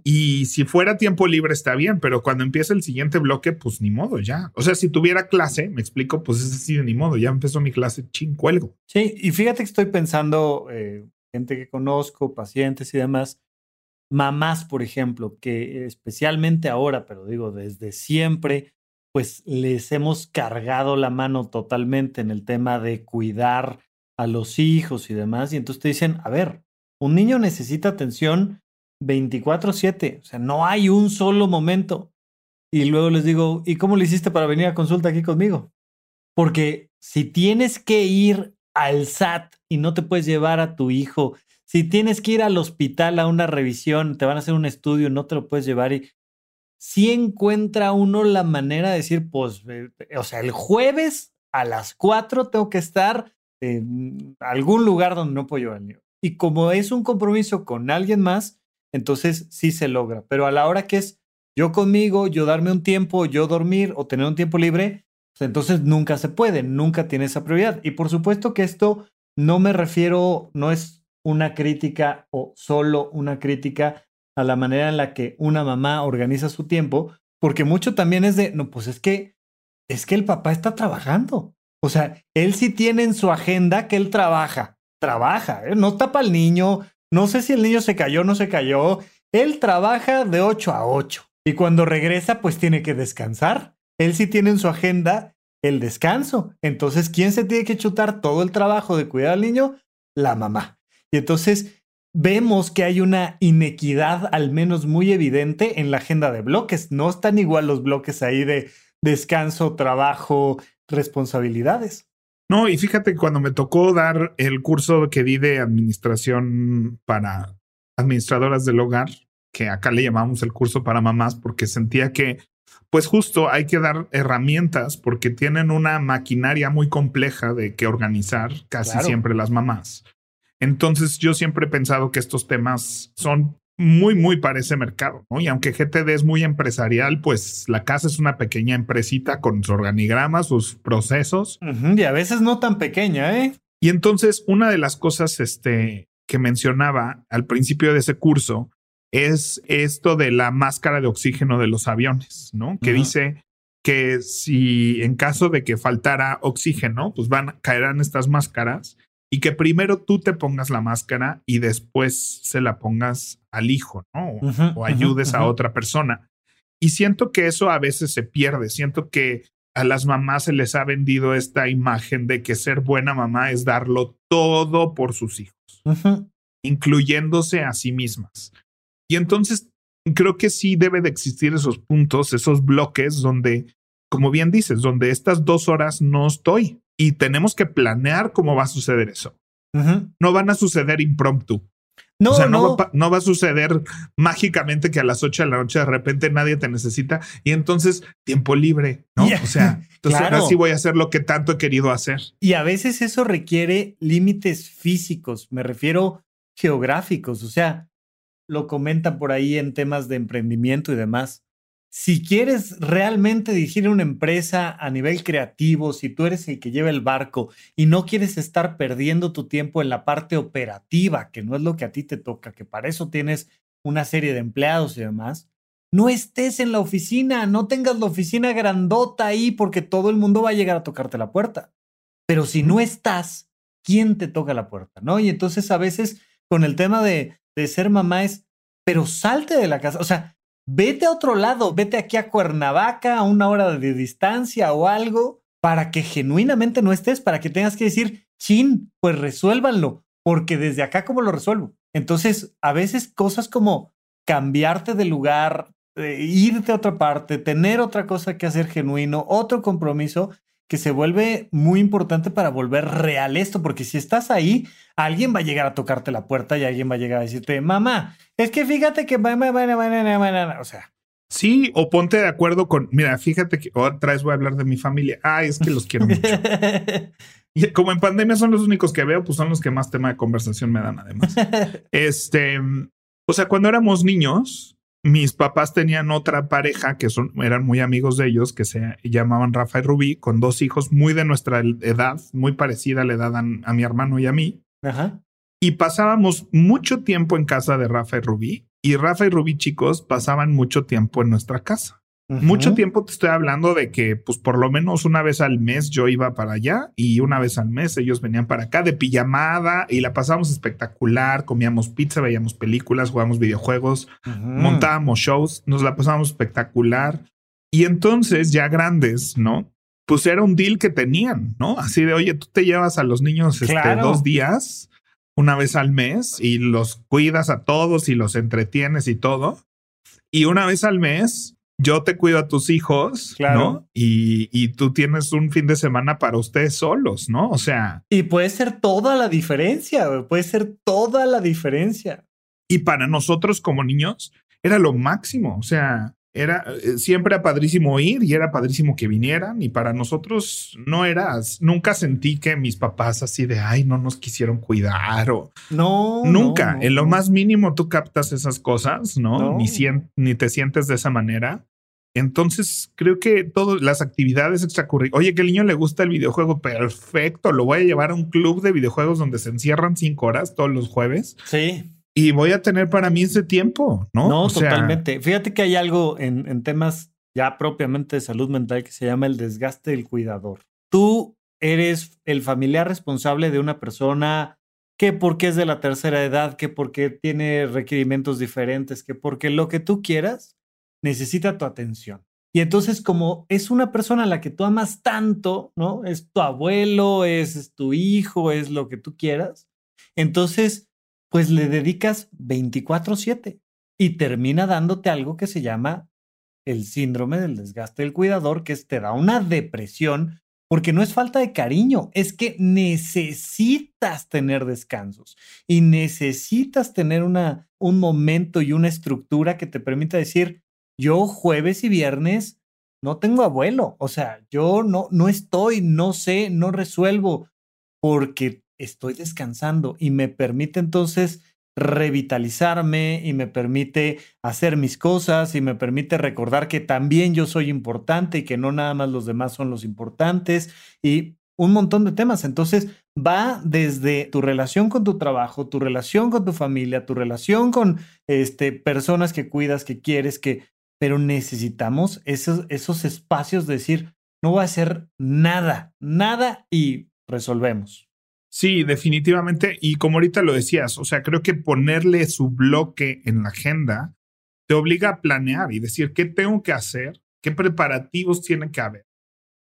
y si fuera tiempo libre está bien, pero cuando empieza el siguiente bloque, pues ni modo, ya. O sea, si tuviera clase, me explico, pues es así de ni modo, ya empezó mi clase, ching, cuelgo. Sí, y fíjate que estoy pensando, eh, gente que conozco, pacientes y demás, mamás, por ejemplo, que especialmente ahora, pero digo, desde siempre, pues les hemos cargado la mano totalmente en el tema de cuidar a los hijos y demás, y entonces te dicen, a ver, un niño necesita atención 24/7, o sea, no hay un solo momento. Y luego les digo, ¿y cómo le hiciste para venir a consulta aquí conmigo? Porque si tienes que ir al SAT y no te puedes llevar a tu hijo, si tienes que ir al hospital a una revisión, te van a hacer un estudio, no te lo puedes llevar y si encuentra uno la manera de decir, pues, o sea, el jueves a las 4 tengo que estar en algún lugar donde no puedo llevar. Y como es un compromiso con alguien más, entonces sí se logra. Pero a la hora que es yo conmigo, yo darme un tiempo, yo dormir o tener un tiempo libre, pues entonces nunca se puede, nunca tiene esa prioridad. Y por supuesto que esto no me refiero, no es una crítica o solo una crítica a la manera en la que una mamá organiza su tiempo, porque mucho también es de, no, pues es que, es que el papá está trabajando. O sea, él sí tiene en su agenda que él trabaja, trabaja, ¿eh? no tapa al niño, no sé si el niño se cayó o no se cayó. Él trabaja de 8 a 8 y cuando regresa pues tiene que descansar. Él sí tiene en su agenda el descanso. Entonces, ¿quién se tiene que chutar todo el trabajo de cuidar al niño? La mamá. Y entonces vemos que hay una inequidad al menos muy evidente en la agenda de bloques. No están igual los bloques ahí de descanso, trabajo, responsabilidades. No, y fíjate que cuando me tocó dar el curso que di de administración para administradoras del hogar, que acá le llamamos el curso para mamás, porque sentía que, pues justo hay que dar herramientas porque tienen una maquinaria muy compleja de que organizar casi siempre las mamás. Entonces yo siempre he pensado que estos temas son muy, muy para ese mercado, ¿no? Y aunque GTD es muy empresarial, pues la casa es una pequeña empresita con sus organigramas, sus procesos. y a veces no tan pequeña, ¿eh? Y entonces, una de las cosas este, que mencionaba al principio de ese curso es esto de la máscara de oxígeno de los aviones, ¿no? Que dice que si en caso de que faltara oxígeno, pues van, caerán estas máscaras y que primero tú te pongas la máscara y después se la pongas al hijo, ¿no? O, ayudes a otra persona. Y siento que eso a veces se pierde. Siento que a las mamás se les ha vendido esta imagen de que ser buena mamá es darlo todo por sus hijos, incluyéndose a sí mismas. Y entonces creo que sí debe de existir esos puntos, esos bloques donde, como bien dices, donde estas dos horas no estoy y tenemos que planear cómo va a suceder eso. No van a suceder impromptu. No, o sea, no, Va, no, va, a suceder mágicamente que a las 8 de la noche de repente nadie te necesita y entonces tiempo libre, ¿no? O sea, entonces ahora sí voy a hacer lo que tanto he querido hacer. Y a veces eso requiere límites físicos, me refiero geográficos, o sea, lo comentan por ahí en temas de emprendimiento y demás. Si quieres realmente dirigir una empresa a nivel creativo, si tú eres el que lleva el barco y no quieres estar perdiendo tu tiempo en la parte operativa, que no es lo que a ti te toca, que para eso tienes una serie de empleados y demás, no estés en la oficina, no tengas la oficina grandota ahí porque todo el mundo va a llegar a tocarte la puerta. Pero si no estás, ¿quién te toca la puerta? ¿No? Y entonces a veces con el tema de, de ser mamá es, pero salte de la casa, o sea, vete a otro lado, vete aquí a Cuernavaca a una hora de distancia o algo para que genuinamente no estés, para que tengas que decir, chin, pues resuélvanlo, porque desde acá, ¿cómo lo resuelvo? Entonces, a veces cosas como cambiarte de lugar, eh, irte a otra parte, tener otra cosa que hacer genuino, otro compromiso, que se vuelve muy importante para volver real esto, porque si estás ahí, alguien va a llegar a tocarte la puerta y alguien va a llegar a decirte, mamá, es que fíjate que... O sea. Sí, o ponte de acuerdo con, mira, fíjate que otra vez voy a hablar de mi familia. Ay, es que los quiero mucho. y como en pandemia son los únicos que veo, pues son los que más tema de conversación me dan además. este, o sea, cuando éramos niños, mis papás tenían otra pareja que son, eran muy amigos de ellos, que se llamaban Rafa y Rubí, con dos hijos muy de nuestra edad, muy parecida a la edad a, mi hermano y a mí. Ajá. Y pasábamos mucho tiempo en casa de Rafa y Rubí. Y Rafa y Rubí, chicos, pasaban mucho tiempo en nuestra casa. Mucho tiempo te estoy hablando de que, pues, por lo menos una vez al mes yo iba para allá y una vez al mes ellos venían para acá de pijamada y la pasamos espectacular. Comíamos pizza, veíamos películas, jugábamos videojuegos, montábamos shows, nos la pasábamos espectacular. Y entonces, ya grandes, ¿no? Pues era un deal que tenían, ¿no? Así de, oye, tú te llevas a los niños este, dos días, una vez al mes y los cuidas a todos y los entretienes y todo. Y una vez al mes yo te cuido a tus hijos, ¿no? Y, y, tú tienes un fin de semana para ustedes solos, ¿no? O sea. Y puede ser toda la diferencia, puede ser toda la diferencia. Y para nosotros como niños era lo máximo, o sea, era eh, siempre era padrísimo ir y era padrísimo que vinieran y para nosotros no era, nunca sentí que mis papás así de, ay, no nos quisieron cuidar o no, nunca, en lo más mínimo tú captas esas cosas, ¿no? Ni, ni te sientes de esa manera. Entonces, creo que todas las actividades extracurriculares. Oye, que el niño le gusta el videojuego. Perfecto. Lo voy a llevar a un club de videojuegos donde se encierran cinco horas todos los jueves. Sí y voy a tener para mí ese tiempo, ¿no? No, totalmente. Fíjate que hay algo en, en, temas ya propiamente de salud mental que se llama el desgaste del cuidador. Tú eres el familiar responsable de una persona que porque es de la tercera edad, que porque tiene requerimientos diferentes, que porque lo que tú quieras necesita tu atención. Y entonces como es una persona a la que tú amas tanto, ¿no? Es tu abuelo, es tu hijo, es lo que tú quieras. Entonces pues le dedicas 24/7 y termina dándote algo que se llama el síndrome del desgaste del cuidador, que te da una depresión, porque no es falta de cariño, es que necesitas tener descansos y necesitas tener una, un momento y una estructura que te permita decir, yo jueves y viernes no tengo abuelo, o sea, yo no, no estoy, no sé, no resuelvo, porque estoy descansando y me permite entonces revitalizarme y me permite hacer mis cosas y me permite recordar que también yo soy importante y que no nada más los demás son los importantes y un montón de temas. Entonces va desde tu relación con tu trabajo, tu relación con tu familia, tu relación con este, personas que cuidas, que quieres, que, pero necesitamos esos, esos espacios de decir, no voy a hacer nada, nada y resolvemos. Sí, definitivamente. Y como ahorita lo decías, o sea, creo que ponerle su bloque en la agenda te obliga a planear y decir qué tengo que hacer, qué preparativos tienen que haber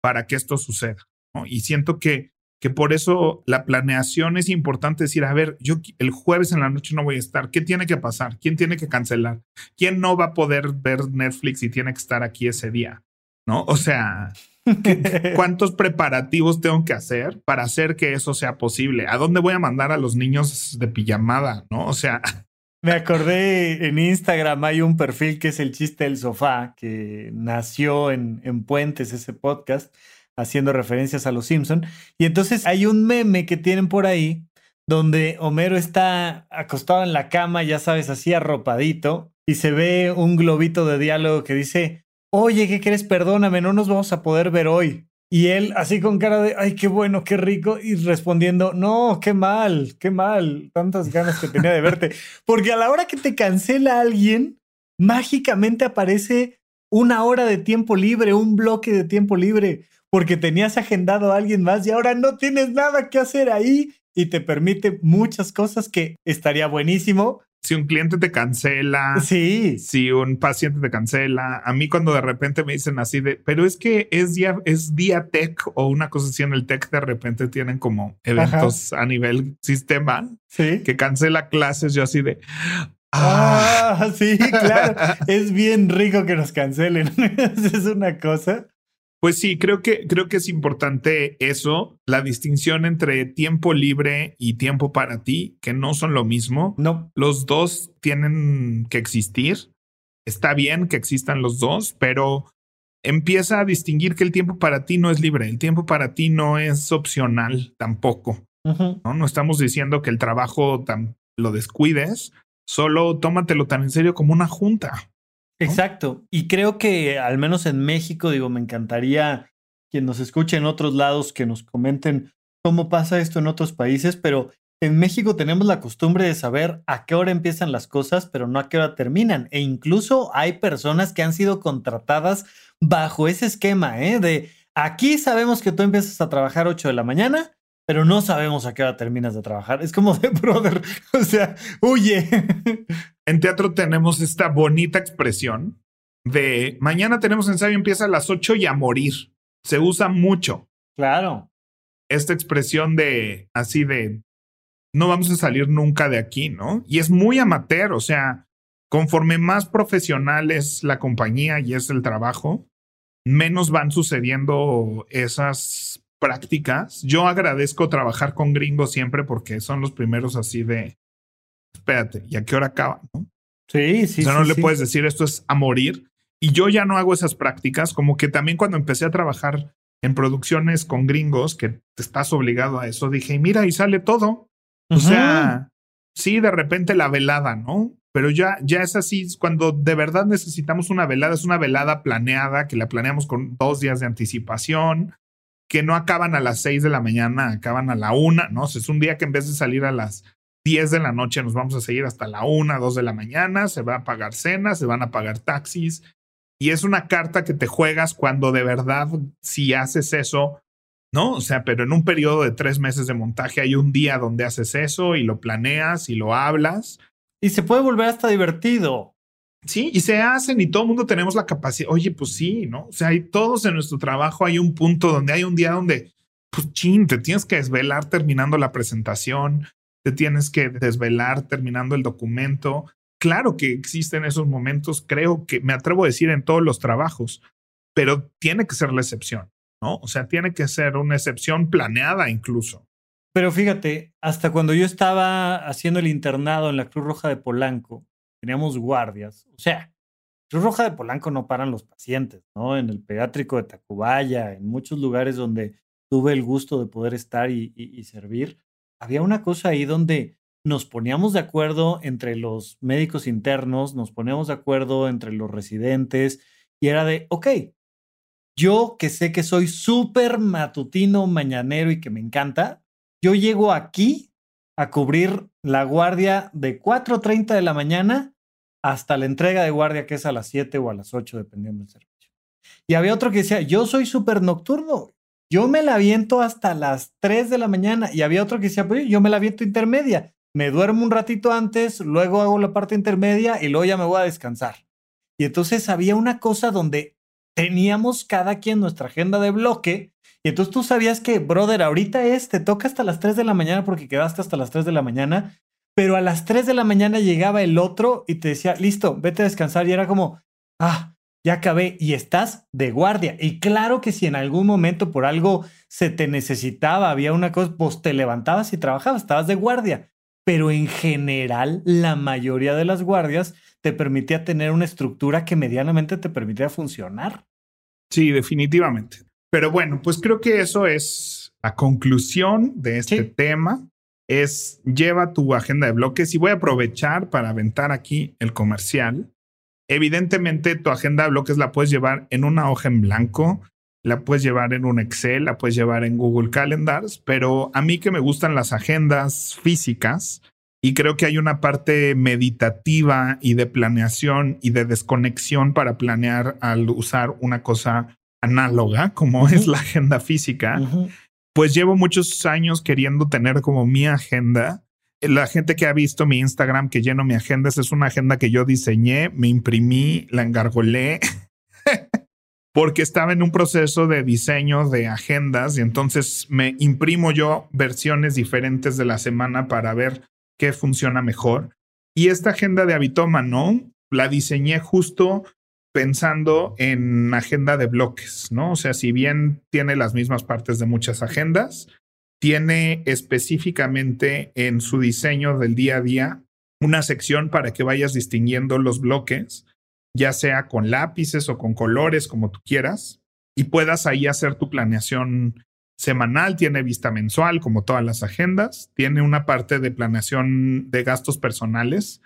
para que esto suceda. Y siento que que por eso la planeación es importante decir, a ver, yo el jueves en la noche no voy a estar, ¿qué tiene que pasar? ¿Quién tiene que cancelar? ¿Quién no va a poder ver Netflix y tiene que estar aquí ese día? ¿No? O sea, ¿cuántos preparativos tengo que hacer para hacer que eso sea posible? ¿A dónde voy a mandar a los niños de pijamada? ¿No? O sea... Me acordé en Instagram hay un perfil que es el chiste del sofá, que nació en, en Puentes, ese podcast haciendo referencias a los Simpson. Y entonces hay un meme que tienen por ahí donde Homero está acostado en la cama, ya sabes, así arropadito, y se ve un globito de diálogo que dice, oye, ¿qué crees? Perdóname, no nos vamos a poder ver hoy. Y él así con cara de, ay, qué bueno, qué rico, y respondiendo, no, qué mal, qué mal, tantas ganas que tenía de verte. Porque a la hora que te cancela alguien, mágicamente aparece una hora de tiempo libre, un bloque de tiempo libre porque tenías agendado a alguien más y ahora no tienes nada que hacer ahí y te permite muchas cosas que estaría buenísimo. Si un cliente te cancela, sí. Si un paciente te cancela, a mí cuando de repente me dicen así de, pero es que es día, es día tech o una cosa así en el tech, de repente tienen como eventos a nivel sistema ¿Sí? que cancela clases. Yo así de, ah sí, claro. es bien rico que nos cancelen. es una cosa. Pues sí, creo que, creo que es importante eso, la distinción entre tiempo libre y tiempo para ti, que no son lo mismo. No. Los dos tienen que existir. Está bien que existan los dos, pero empieza a distinguir que el tiempo para ti no es libre, el tiempo para ti no es opcional tampoco. ¿no? no estamos diciendo que el trabajo lo descuides, solo tómatelo tan en serio como una junta. Exacto. Y creo que al menos en México, digo, me encantaría quien nos escuche en otros lados que nos comenten cómo pasa esto en otros países, pero en México tenemos la costumbre de saber a qué hora empiezan las cosas, pero no a qué hora terminan. E incluso hay personas que han sido contratadas bajo ese esquema, ¿eh? De aquí sabemos que tú empiezas a trabajar 8 de la mañana, pero no sabemos a qué hora terminas de trabajar. Es como de brother, o sea, huye. En teatro tenemos esta bonita expresión de mañana tenemos ensayo, empieza a las 8 y a morir. Se usa mucho. Claro. Esta expresión de así de no vamos a salir nunca de aquí, ¿no? Y es muy amateur, o sea, conforme más profesional es la compañía y es el trabajo, menos van sucediendo esas prácticas. Yo agradezco trabajar con gringos siempre porque son los primeros así de espérate, ¿y a qué hora acaba? ¿no? Sí, sí. O sea, no le puedes decir esto es a morir. Y yo ya no hago esas prácticas, como que también cuando empecé a trabajar en producciones con gringos, que te estás obligado a eso, dije, mira, y sale todo. O sea, sí, de repente la velada, ¿no? Pero ya, ya es así, cuando de verdad necesitamos una velada, es una velada planeada, que la planeamos con dos días de anticipación, que no acaban a las seis de la mañana, acaban a la una, ¿no? O sea, es un día que en vez de salir a las 10 de la noche nos vamos a seguir hasta la 1, 2 de la mañana, se va a pagar cenas, se van a pagar taxis. Y es una carta que te juegas cuando de verdad, si haces eso, ¿no? O sea, pero en un periodo de tres meses de montaje hay un día donde haces eso y lo planeas y lo hablas. Y se puede volver hasta divertido. Sí, y se hacen y todo el mundo tenemos la capacidad. Oye, pues sí, ¿no? O sea, hay todos en nuestro trabajo, hay un punto donde hay un día donde, pues chin, te tienes que desvelar terminando la presentación, te tienes que desvelar terminando el documento. Claro que existen esos momentos, creo que me atrevo a decir en todos los trabajos, pero tiene que ser la excepción, ¿no? O sea, tiene que ser una excepción planeada incluso. Pero fíjate, hasta cuando yo estaba haciendo el internado en la Cruz Roja de Polanco, teníamos guardias. O sea, Cruz Roja de Polanco no paran los pacientes, ¿no? En el pediátrico de Tacubaya, en muchos lugares donde tuve el gusto de poder estar y, y servir, había una cosa ahí donde nos poníamos de acuerdo entre los médicos internos, nos poníamos de acuerdo entre los residentes y era de, ok, yo que sé que soy súper matutino, mañanero y que me encanta, yo llego aquí a cubrir la guardia de 4.30 de la mañana hasta la entrega de guardia que es a las 7 o a las 8, dependiendo del servicio. Y había otro que decía, yo soy súper nocturno, yo me la aviento hasta las 3 de la mañana y había otro que decía, pues yo me la aviento intermedia. Me duermo un ratito antes, luego hago la parte intermedia y luego ya me voy a descansar. Y entonces había una cosa donde teníamos cada quien nuestra agenda de bloque. Y entonces tú sabías que, brother, ahorita es, te toca hasta las 3 de la mañana porque quedaste hasta las 3 de la mañana, pero a las 3 de la mañana llegaba el otro y te decía, listo, vete a descansar. Y era como, ah, ya acabé y estás de guardia. Y claro que si en algún momento por algo se te necesitaba, había una cosa, pues te levantabas y trabajabas, estabas de guardia. Pero en general, la mayoría de las guardias te permitía tener una estructura que medianamente te permitía funcionar. Sí, definitivamente. Pero bueno, pues creo que eso es la conclusión de este tema. Es lleva tu agenda de bloques y voy a aprovechar para aventar aquí el comercial Evidentemente, tu agenda de bloques la puedes llevar en una hoja en blanco, la puedes llevar en un Excel, la puedes llevar en Google Calendars, pero a mí que me gustan las agendas físicas y creo que hay una parte meditativa y de planeación y de desconexión para planear al usar una cosa análoga como es la agenda física, pues llevo muchos años queriendo tener como mi agenda la gente que ha visto mi Instagram que lleno mi agenda, es una agenda que yo diseñé, me imprimí, la engargolé, porque estaba en un proceso de diseño de agendas y entonces me imprimo yo versiones diferentes de la semana para ver qué funciona mejor. Y esta agenda de Habitómano la diseñé justo pensando en agenda de bloques, ¿no? O sea, si bien tiene las mismas partes de muchas agendas, tiene específicamente en su diseño del día a día una sección para que vayas distinguiendo los bloques, ya sea con lápices o con colores, como tú quieras, y puedas ahí hacer tu planeación semanal, tiene vista mensual, como todas las agendas, tiene una parte de planeación de gastos personales.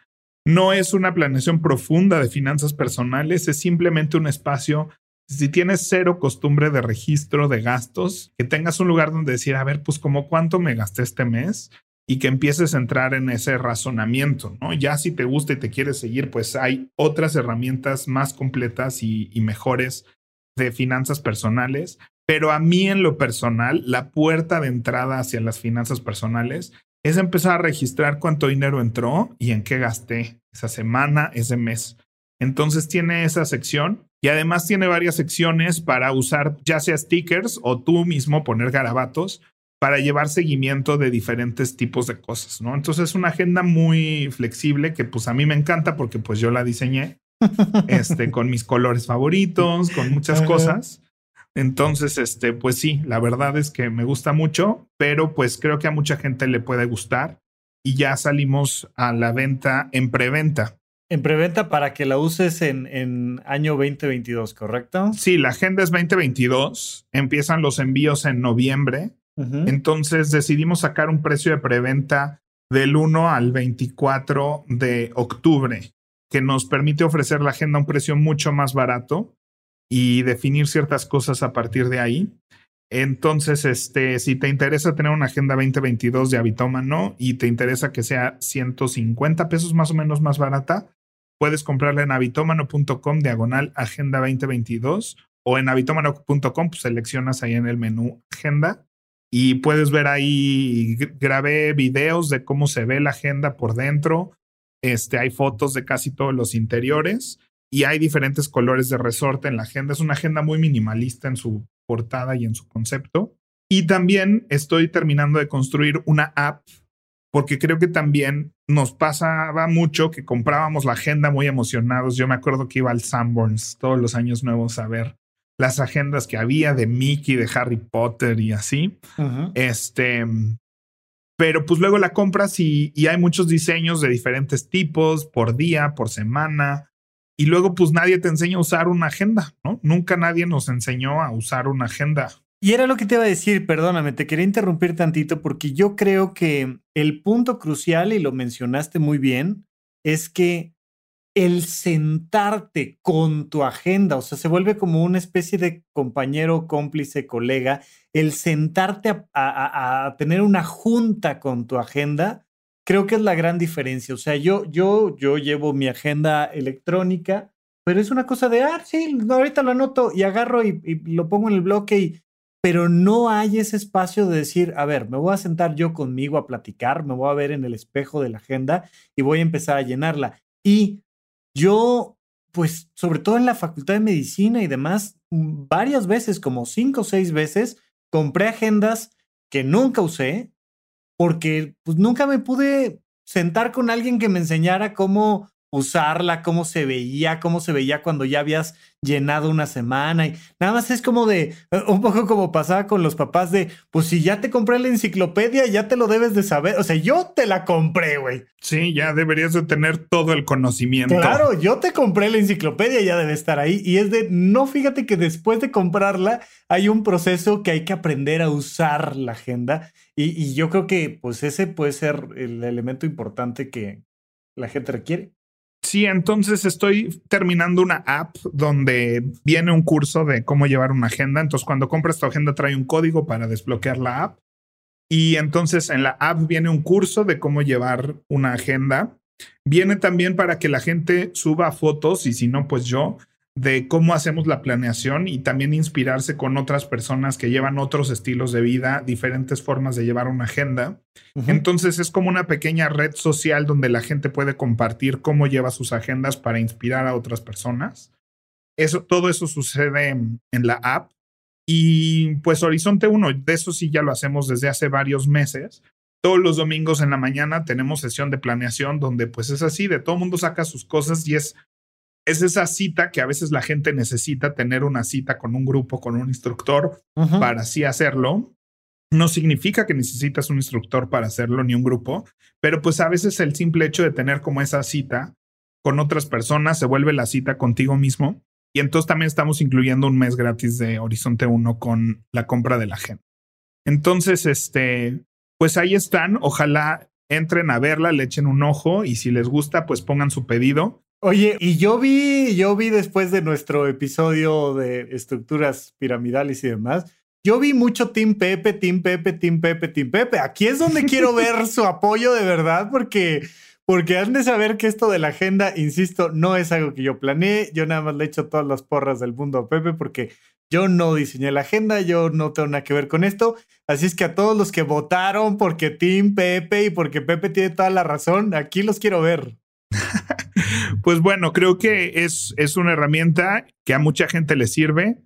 No es una planeación profunda de finanzas personales, es simplemente un espacio si tienes cero costumbre de registro de gastos, que tengas un lugar donde decir, a ver, pues como cuánto me gasté este mes y que empieces a entrar en ese razonamiento, ¿no? Ya si te gusta y te quieres seguir, pues hay otras herramientas más completas y, y mejores de finanzas personales, pero a mí en lo personal, la puerta de entrada hacia las finanzas personales es empezar a registrar cuánto dinero entró y en qué gasté esa semana, ese mes. Entonces tiene esa sección y además tiene varias secciones para usar ya sea stickers o tú mismo poner garabatos para llevar seguimiento de diferentes tipos de cosas, ¿no? Entonces es una agenda muy flexible que pues a mí me encanta porque pues yo la diseñé este con mis colores favoritos, con muchas cosas. Entonces, este, pues sí, la verdad es que me gusta mucho, pero pues creo que a mucha gente le puede gustar y ya salimos a la venta en preventa en preventa para que la uses en, en, año 2022, ¿correcto? Sí, la agenda es 2022. Empiezan los envíos en noviembre. Entonces decidimos sacar un precio de preventa del 1 al 24 de octubre, que nos permite ofrecer la agenda a un precio mucho más barato y definir ciertas cosas a partir de ahí. Entonces, este, si te interesa tener una agenda 2022 de Habitómano y te interesa que sea 150 pesos más o menos más barata, puedes comprarla en habitomano.com diagonal agenda 2022 o en habitomano.com, pues seleccionas ahí en el menú agenda y puedes ver ahí, grabé videos de cómo se ve la agenda por dentro. Este, hay fotos de casi todos los interiores y hay diferentes colores de resorte en la agenda. Es una agenda muy minimalista en su portada y en su concepto. Y también estoy terminando de construir una app porque creo que también nos pasaba mucho que comprábamos la agenda muy emocionados. Yo me acuerdo que iba al Sanborns todos los años nuevos a ver las agendas que había de Mickey, de Harry Potter y así. Este, pero pues luego la compras y, y, hay muchos diseños de diferentes tipos por día, por semana. Y luego pues nadie te enseña a usar una agenda, ¿no? Nunca nadie nos enseñó a usar una agenda. Y era lo que te iba a decir, perdóname, te quería interrumpir tantito porque yo creo que el punto crucial, y lo mencionaste muy bien, es que el sentarte con tu agenda, o sea, se vuelve como una especie de compañero, cómplice, colega, el sentarte a, a, tener una junta con tu agenda, creo que es la gran diferencia. O sea, yo, yo, yo llevo mi agenda electrónica, pero es una cosa de, ah, sí, ahorita lo anoto y agarro y, lo pongo en el bloque y pero no hay ese espacio de decir, a ver, me voy a sentar yo conmigo a platicar, me voy a ver en el espejo de la agenda y voy a empezar a llenarla. Y yo pues sobre todo en la facultad de medicina y demás, varias veces, como cinco o seis veces, compré agendas que nunca usé porque pues nunca me pude sentar con alguien que me enseñara cómo usarla, cómo se veía, cómo se veía cuando ya habías llenado una semana y nada más es como de eh, un poco como pasaba con los papás de pues si ya te compré la enciclopedia ya te lo debes de saber, o sea, yo te la compré, güey. Sí, ya deberías de tener todo el conocimiento. Claro, yo te compré la enciclopedia, ya debe estar ahí y es de no fíjate que después de comprarla hay un proceso que hay que aprender a usar la agenda y, y yo creo que pues ese puede ser el elemento importante que la gente requiere. Sí, entonces estoy terminando una app donde viene un curso de cómo llevar una agenda. Entonces, cuando compras tu agenda, trae un código para desbloquear la app. Y entonces en la app viene un curso de cómo llevar una agenda. Viene también para que la gente suba fotos y si no, pues yo de cómo hacemos la planeación y también inspirarse con otras personas que llevan otros estilos de vida, diferentes formas de llevar una agenda. Entonces es como una pequeña red social donde la gente puede compartir cómo lleva sus agendas para inspirar a otras personas. Eso, todo eso sucede en, la app. Y pues Horizonte 1, de eso sí ya lo hacemos desde hace varios meses. Todos los domingos en la mañana tenemos sesión de planeación donde pues es así, de todo mundo saca sus cosas y es es esa cita que a veces la gente necesita tener una cita con un grupo, con un instructor para así hacerlo. No significa que necesitas un instructor para hacerlo ni un grupo, pero pues a veces el simple hecho de tener como esa cita con otras personas se vuelve la cita contigo mismo. Y entonces también estamos incluyendo un mes gratis de Horizonte 1 con la compra de la gente. Entonces, este, pues ahí están. Ojalá entren a verla, le echen un ojo y si les gusta, pues pongan su pedido. Oye, y yo vi, yo vi después de nuestro episodio de estructuras piramidales y demás, yo vi mucho Team Pepe, Team Pepe, Team Pepe, Team Pepe. Aquí es donde quiero ver su apoyo de verdad, porque, porque han de saber que esto de la agenda, insisto, no es algo que yo planeé. Yo nada más le echo todas las porras del mundo a Pepe, porque yo no diseñé la agenda, yo no tengo nada que ver con esto. Así es que a todos los que votaron porque Team Pepe y porque Pepe tiene toda la razón, aquí los quiero ver. pues bueno, creo que es, es una herramienta que a mucha gente le sirve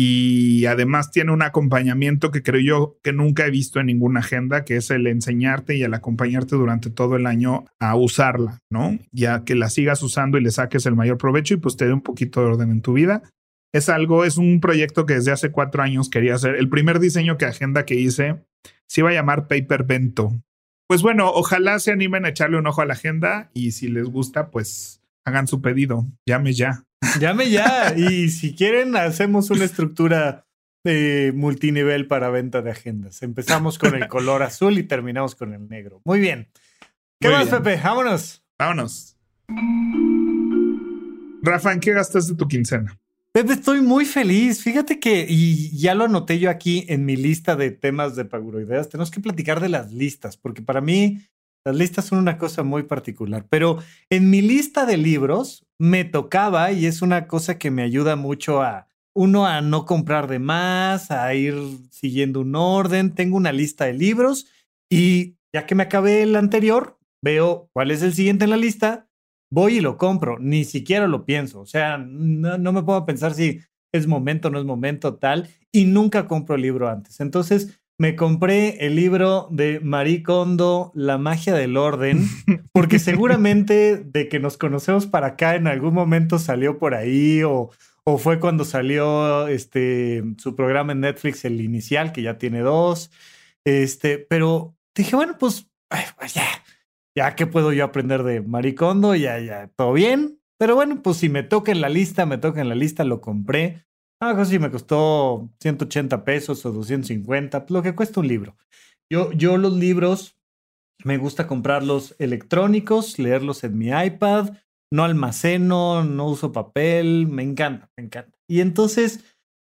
y además tiene un acompañamiento que creo yo que nunca he visto en ninguna agenda, que es el enseñarte y el acompañarte durante todo el año a usarla, ¿no? Ya que la sigas usando y le saques el mayor provecho y pues te dé un poquito de orden en tu vida. Es algo, es un proyecto que desde hace cuatro años quería hacer. El primer diseño que agenda que hice se iba a llamar Paper Bento pues bueno, ojalá se animen a echarle un ojo a la agenda y si les gusta, pues hagan su pedido. Llame ya. Llame ya. y si quieren, hacemos una estructura de multinivel para venta de agendas. Empezamos con el color azul y terminamos con el negro. Muy bien. ¿Qué más, Pepe? Vámonos. Vámonos. Rafa, ¿en qué gastaste tu quincena? Estoy muy feliz. Fíjate que, y ya lo anoté yo aquí en mi lista de temas de Paguroideas, tenemos que platicar de las listas, porque para mí las listas son una cosa muy particular. Pero en mi lista de libros me tocaba, y es una cosa que me ayuda mucho a uno a no comprar de más, a ir siguiendo un orden. Tengo una lista de libros y ya que me acabé el anterior, veo cuál es el siguiente en la lista voy y lo compro, ni siquiera lo pienso, o sea, no, me puedo pensar si es momento, no es momento, tal, y nunca compro el libro antes. Entonces, me compré el libro de Marie Kondo, La magia del orden, porque seguramente de que nos conocemos para acá en algún momento salió por ahí o, o fue cuando salió este, su programa en Netflix, el inicial, que ya tiene dos. Este, pero dije, bueno, pues, pues ya, ya que puedo yo aprender de Maricondo, ya, ya, todo bien. Pero bueno, pues si me toca en la lista, me toca en la lista, lo compré. Ah, si me costó 180 pesos o 250, pues lo que cuesta un libro. Yo, yo los libros me gusta comprarlos electrónicos, leerlos en mi iPad, no almaceno, no uso papel, me encanta, me encanta. Y entonces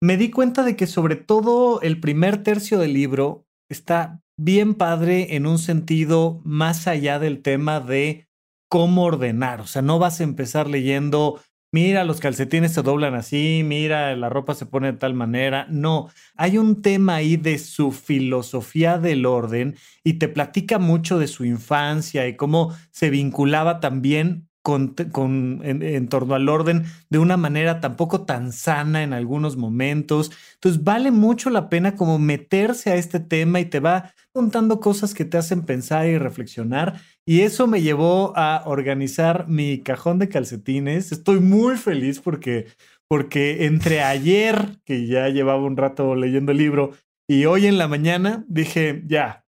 me di cuenta de que sobre todo el primer tercio del libro está bien padre en un sentido más allá del tema de cómo ordenar. O sea, no vas a empezar leyendo, mira, los calcetines se doblan así, mira, la ropa se pone de tal manera. No, hay un tema ahí de su filosofía del orden y te platica mucho de su infancia y cómo se vinculaba también con, en, torno al orden de una manera tampoco tan sana en algunos momentos. Entonces vale mucho la pena como meterse a este tema y te va contando cosas que te hacen pensar y reflexionar. Y eso me llevó a organizar mi cajón de calcetines. Estoy muy feliz porque, porque entre ayer, que ya llevaba un rato leyendo el libro, y hoy en la mañana dije, ya.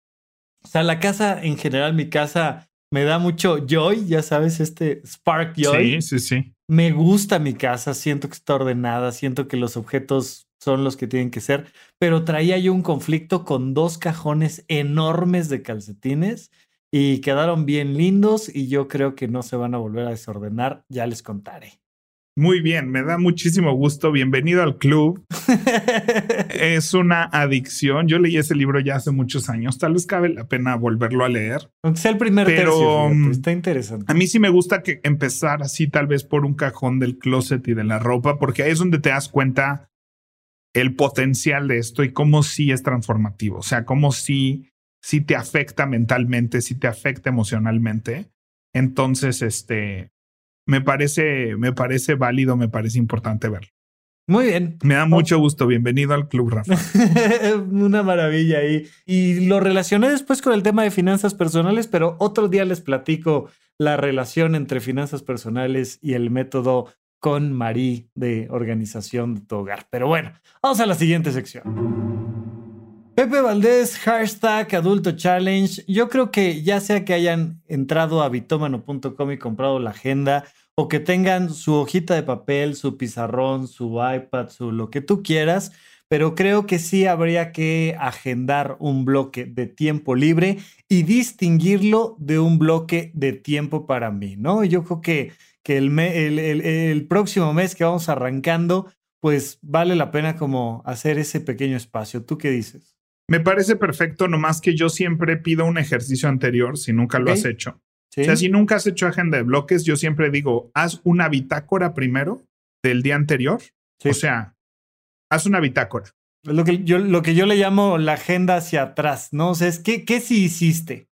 O sea, la casa en general, mi casa me da mucho joy, ya sabes, este spark joy. Sí, sí, sí. Me gusta mi casa, siento que está ordenada, siento que los objetos son los que tienen que ser, pero traía yo un conflicto con dos cajones enormes de calcetines y quedaron bien lindos y yo creo que no se van a volver a desordenar, ya les contaré. Muy bien, me da muchísimo gusto. Bienvenido al club. es una adicción. Yo leí ese libro ya hace muchos años. Tal vez cabe la pena volverlo a leer. Aunque sea el primer pero mm, está interesante. A mí sí me gusta que empezar así, tal vez por un cajón del closet y de la ropa, porque ahí es donde te das cuenta el potencial de esto y cómo sí es transformativo. O sea, cómo sí, sí te afecta mentalmente, sí te afecta emocionalmente. Entonces, este, me parece, me parece válido, me parece importante verlo. Muy bien. Me da mucho gusto. Bienvenido al club, Rafa. Una maravilla ahí. Y lo relacioné después con el tema de finanzas personales, pero otro día les platico la relación entre finanzas personales y el método con Marí de organización de tu hogar. Pero bueno, vamos a la siguiente sección. Pepe Valdés, hashtag Adulto Challenge. Yo creo que ya sea que hayan entrado a bitómano.com y comprado la agenda o que tengan su hojita de papel, su pizarrón, su iPad, su lo que tú quieras, pero creo que sí habría que agendar un bloque de tiempo libre y distinguirlo de un bloque de tiempo para mí, ¿no? Yo creo que, que el, el, próximo mes que vamos arrancando, pues vale la pena como hacer ese pequeño espacio. ¿Tú qué dices? Me parece perfecto, nomás que yo siempre pido un ejercicio anterior si nunca lo has hecho. O sea, si nunca has hecho agenda de bloques, yo siempre digo, haz una bitácora primero del día anterior. O sea, haz una bitácora. Lo que, yo, lo que yo le llamo la agenda hacia atrás, ¿no? O sea, es ¿qué, qué sí hiciste?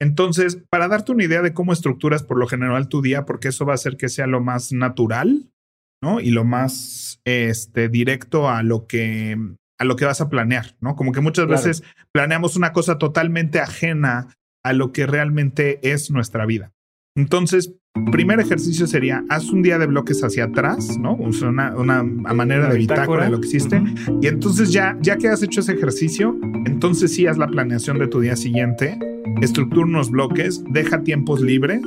Entonces, para darte una idea de cómo estructuras por lo general tu día, porque eso va a hacer que sea lo más natural, ¿no? Y lo más este, directo a lo que a lo que vas a planear, ¿no? Como que muchas veces planeamos una cosa totalmente ajena a lo que realmente es nuestra vida. Entonces, primer ejercicio sería, haz un día de bloques hacia atrás, ¿no? Una, una manera de bitácora de lo que hiciste. Y entonces ya, ya que has hecho ese ejercicio, entonces sí haz la planeación de tu día siguiente, estructura unos bloques, deja tiempos libres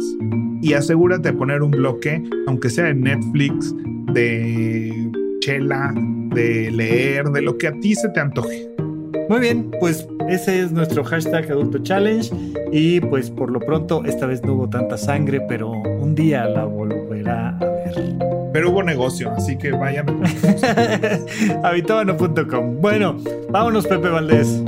y asegúrate de poner un bloque, aunque sea de Netflix, de chela, de leer, de lo que a ti se te antoje. Muy bien, pues ese es nuestro hashtag Adulto Challenge y pues por lo pronto esta vez no hubo tanta sangre, pero un día la volverá a ver. Pero hubo negocio, así que vayan Habitobano.com. Bueno, vámonos Pepe Valdés.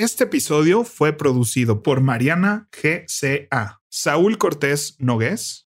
Este episodio fue producido por Mariana GCA, Saúl Cortés Nogués,